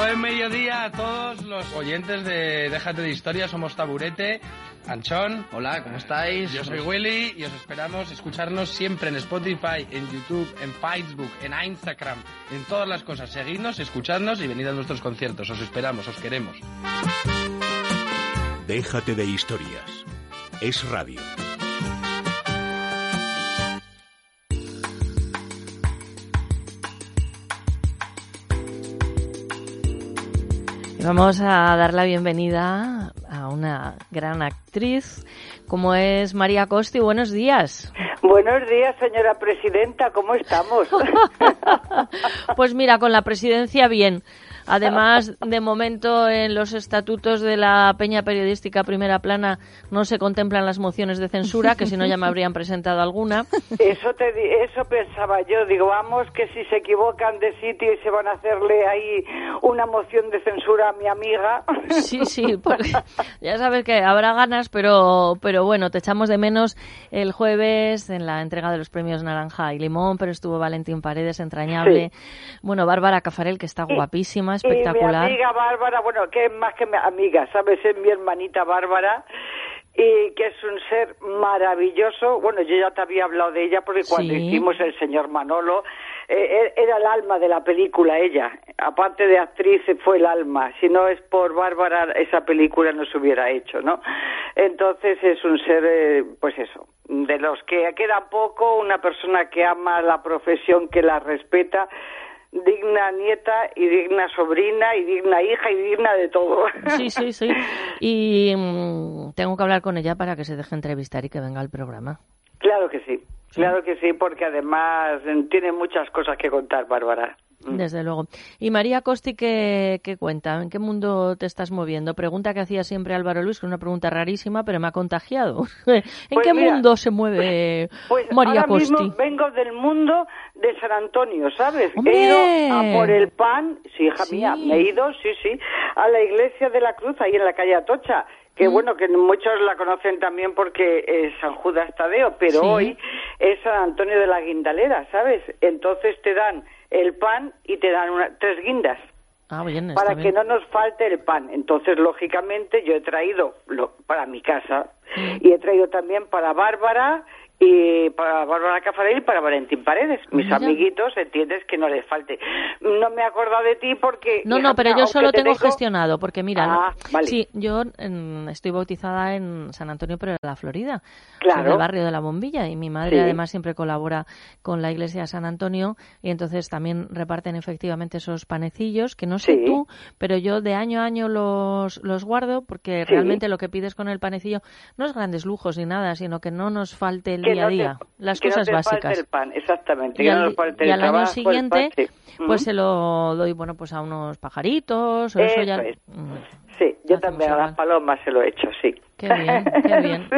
Buen mediodía a todos los oyentes de Déjate de Historia. Somos Taburete, Anchón. Hola, ¿cómo estáis? Yo soy Willy y os esperamos escucharnos siempre en Spotify, en YouTube, en Facebook, en Instagram, en todas las cosas. Seguidnos, escuchadnos y venid a nuestros conciertos. Os esperamos, os queremos. Déjate de Historias. Es radio. Vamos a dar la bienvenida a una gran actriz como es María Costi. Buenos días. Buenos días, señora presidenta. ¿Cómo estamos? pues mira, con la presidencia bien. Además, de momento, en los estatutos de la Peña Periodística Primera Plana no se contemplan las mociones de censura, que si no ya me habrían presentado alguna. Eso, te, eso pensaba yo. Digo, vamos, que si se equivocan de sitio y se van a hacerle ahí una moción de censura a mi amiga. Sí, sí, porque ya sabes que habrá ganas, pero, pero bueno, te echamos de menos el jueves en la entrega de los premios Naranja y Limón, pero estuvo Valentín Paredes, entrañable. Bueno, Bárbara Cafarel, que está guapísima, espectacular. Y mi amiga Bárbara, bueno, que es más que mi amiga, ¿sabes? Es mi hermanita Bárbara y que es un ser maravilloso. Bueno, yo ya te había hablado de ella porque cuando hicimos El Señor Manolo, eh, era el alma de la película ella. Aparte de actriz, fue el alma. Si no es por Bárbara, esa película no se hubiera hecho, ¿no? Entonces es un ser, eh, pues eso, de los que queda poco, una persona que ama la profesión, que la respeta digna nieta y digna sobrina y digna hija y digna de todo. Sí, sí, sí. Y mm, tengo que hablar con ella para que se deje entrevistar y que venga al programa. Claro que sí, claro que sí, porque además tiene muchas cosas que contar, Bárbara. Mm. Desde luego. Y María Costi, ¿qué, cuenta? ¿En qué mundo te estás moviendo? Pregunta que hacía siempre Álvaro Luis, que es una pregunta rarísima, pero me ha contagiado. ¿En pues qué mundo se mueve pues María ahora Costi? Mismo vengo del mundo de San Antonio, ¿sabes? He ido a por el pan, sí, hija mía, me he ido, sí, sí, a la iglesia de la Cruz, ahí en la calle Atocha que mm. bueno, que muchos la conocen también porque es San Judas Tadeo, pero hoy es San Antonio de la Guindalera, ¿sabes? Entonces te dan el pan y te dan una, tres guindas. Ah, bien, para que no nos falte el pan. Entonces, lógicamente, yo he traído lo, para mi casa mm. y he traído también para Bárbara y para Bárbara Cafarel y para Valentín Paredes, mis amiguitos, entiendes que no les falte. No me acuerdo de ti porque... No, no, pero yo solo tengo gestionado, porque mira, ah, sí, yo estoy bautizada en San Antonio, pero en la Florida, claro. en el barrio de la Bombilla, y mi madre además siempre colabora con la iglesia de San Antonio, y entonces también reparten efectivamente esos panecillos, que no sé tú, pero yo de año a año los, los guardo, porque realmente lo que pides con el panecillo no es grandes lujos ni nada, sino que no nos falte el día a no te- día, las que no cosas te falte básicas. el pan, exactamente. Y que no al, falte y al año trabajo, pan, siguiente, sí. pues Ujú. se lo doy, bueno, pues a unos pajaritos, o eso, ya... Eso es. Mm, Sí, yo también a las palomas se lo he hecho, sí. Qué bien, qué bien.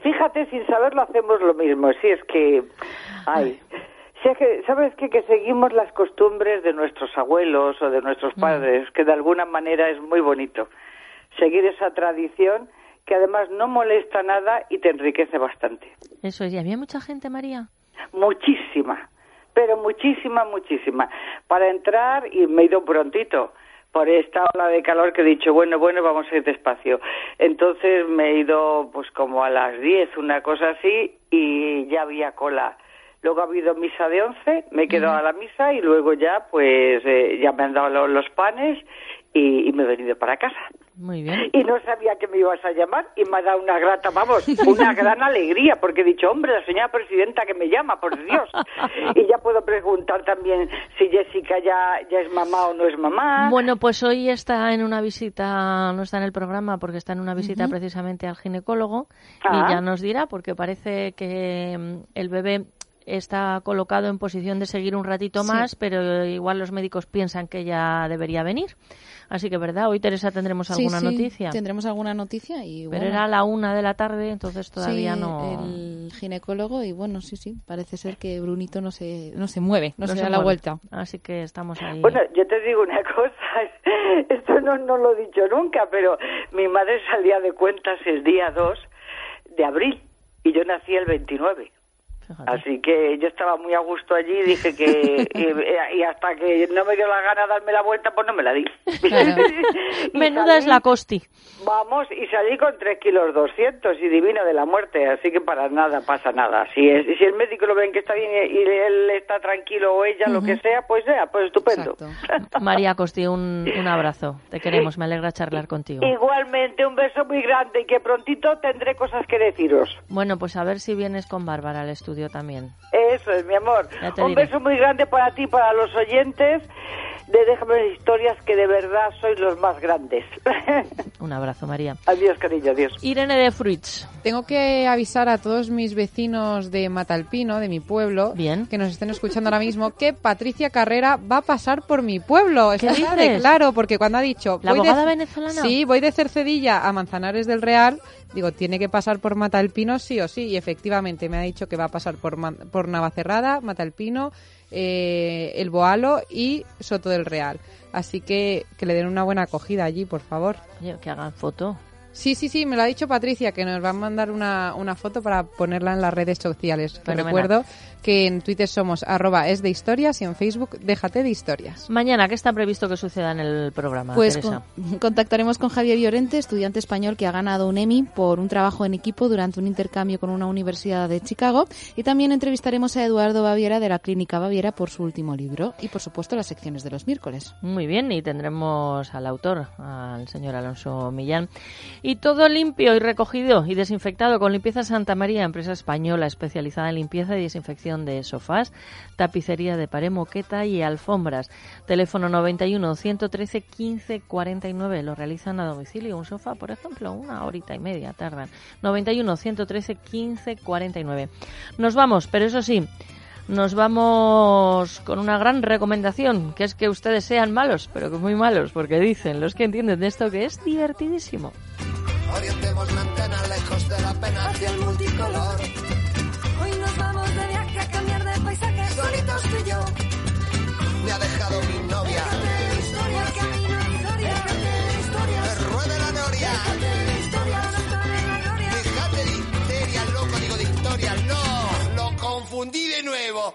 Fíjate, sin saberlo hacemos lo mismo. Si es que, ay, si es que, ¿sabes qué? Que seguimos las costumbres de nuestros abuelos o de nuestros Mm. padres, que de alguna manera es muy bonito. Seguir esa tradición que además no molesta nada y te enriquece bastante. Eso es, ¿y había mucha gente, María? Muchísima, pero muchísima, muchísima. Para entrar, y me he ido prontito, por esta ola de calor que he dicho, bueno, bueno, vamos a ir despacio. Entonces me he ido pues como a las 10, una cosa así, y ya había cola. Luego ha habido misa de 11, me he quedado a la misa y luego ya pues eh, ya me han dado lo- los panes y, y me he venido para casa. Muy bien. Y no sabía que me ibas a llamar y me ha dado una grata, vamos, una gran alegría, porque he dicho, hombre, la señora presidenta que me llama, por Dios. Y ya puedo preguntar también si Jessica ya, ya es mamá o no es mamá. Bueno, pues hoy está en una visita, no está en el programa porque está en una visita precisamente al ginecólogo Ah. y ya nos dirá porque parece que mm, el bebé está colocado en posición de seguir un ratito Sí. más, pero igual los médicos piensan que ya debería venir. Así que, ¿verdad? Hoy, Teresa, tendremos alguna sí, noticia. Tendremos alguna noticia y Pero bueno, era a la una de la tarde, entonces todavía sí, no... el ginecólogo y bueno, sí, sí, parece ser que Brunito no se, no se mueve, no, no se, se da la vuelta. Así que estamos ahí. Bueno, yo te digo una cosa, esto no, no lo he dicho nunca, pero mi madre salía de cuentas el día 2 de abril y yo nací el 29. Así que yo estaba muy a gusto allí, dije que. y, y hasta que no me dio la gana de darme la vuelta, pues no me la di. Y Menuda es salí- la costi. Vamos, y salí con 3 kilos 200 y divino de la muerte, así que para nada pasa nada. Si, es, si el médico lo ven que está bien y, y él está tranquilo o ella, lo que sea, pues sea, pues estupendo. María Costi, un, un abrazo. Te queremos, me alegra charlar contigo. Igualmente, un beso muy grande y que prontito tendré cosas que deciros. Bueno, pues a ver si vienes con Bárbara al estudio también. Eso es, mi amor. Un diré. beso muy grande para ti para los oyentes de Déjame historias que de verdad sois los más grandes. Un abrazo, María. adiós, cariño, adiós. Irene de Fruits. Tengo que avisar a todos mis vecinos de Matalpino, de mi pueblo, que nos estén escuchando ahora mismo, que Patricia Carrera va a pasar por mi pueblo. ¿Qué Está de dices? claro, porque cuando ha dicho... ¿La voy de- abogada venezolana? Sí, voy de Cercedilla a Manzanares del Real. Digo, tiene que pasar por Matalpino sí o sí. Y efectivamente me ha dicho que va a pasar por, Ma- por Navacerrada, Matalpino, eh, El Boalo y Soto del Real. Así que que le den una buena acogida allí, por favor. Oye, que hagan foto. Sí, sí, sí, me lo ha dicho Patricia, que nos va a mandar una, una foto para ponerla en las redes sociales. Recuerdo que en Twitter somos arroba es de historias y en Facebook déjate de historias. Mañana, ¿qué está previsto que suceda en el programa, Pues con- contactaremos con Javier Llorente, estudiante español que ha ganado un Emmy por un trabajo en equipo durante un intercambio con una universidad de Chicago y también entrevistaremos a Eduardo Baviera de la Clínica Baviera por su último libro y por supuesto las secciones de los miércoles. Muy bien, y tendremos al autor, al señor Alonso Millán. Y todo limpio y recogido y desinfectado con Limpieza Santa María, empresa española especializada en limpieza y desinfección de sofás, tapicería de pared, moqueta y alfombras. Teléfono 91 113 15 49. Lo realizan a domicilio. Un sofá, por ejemplo, una horita y media tardan. 91 113 15 49. Nos vamos, pero eso sí. Nos vamos con una gran recomendación, que es que ustedes sean malos, pero que muy malos, porque dicen los que entienden de esto que es divertidísimo. Orientemos la antena lejos de la pena hacia el multicolor. Confundí de nuevo.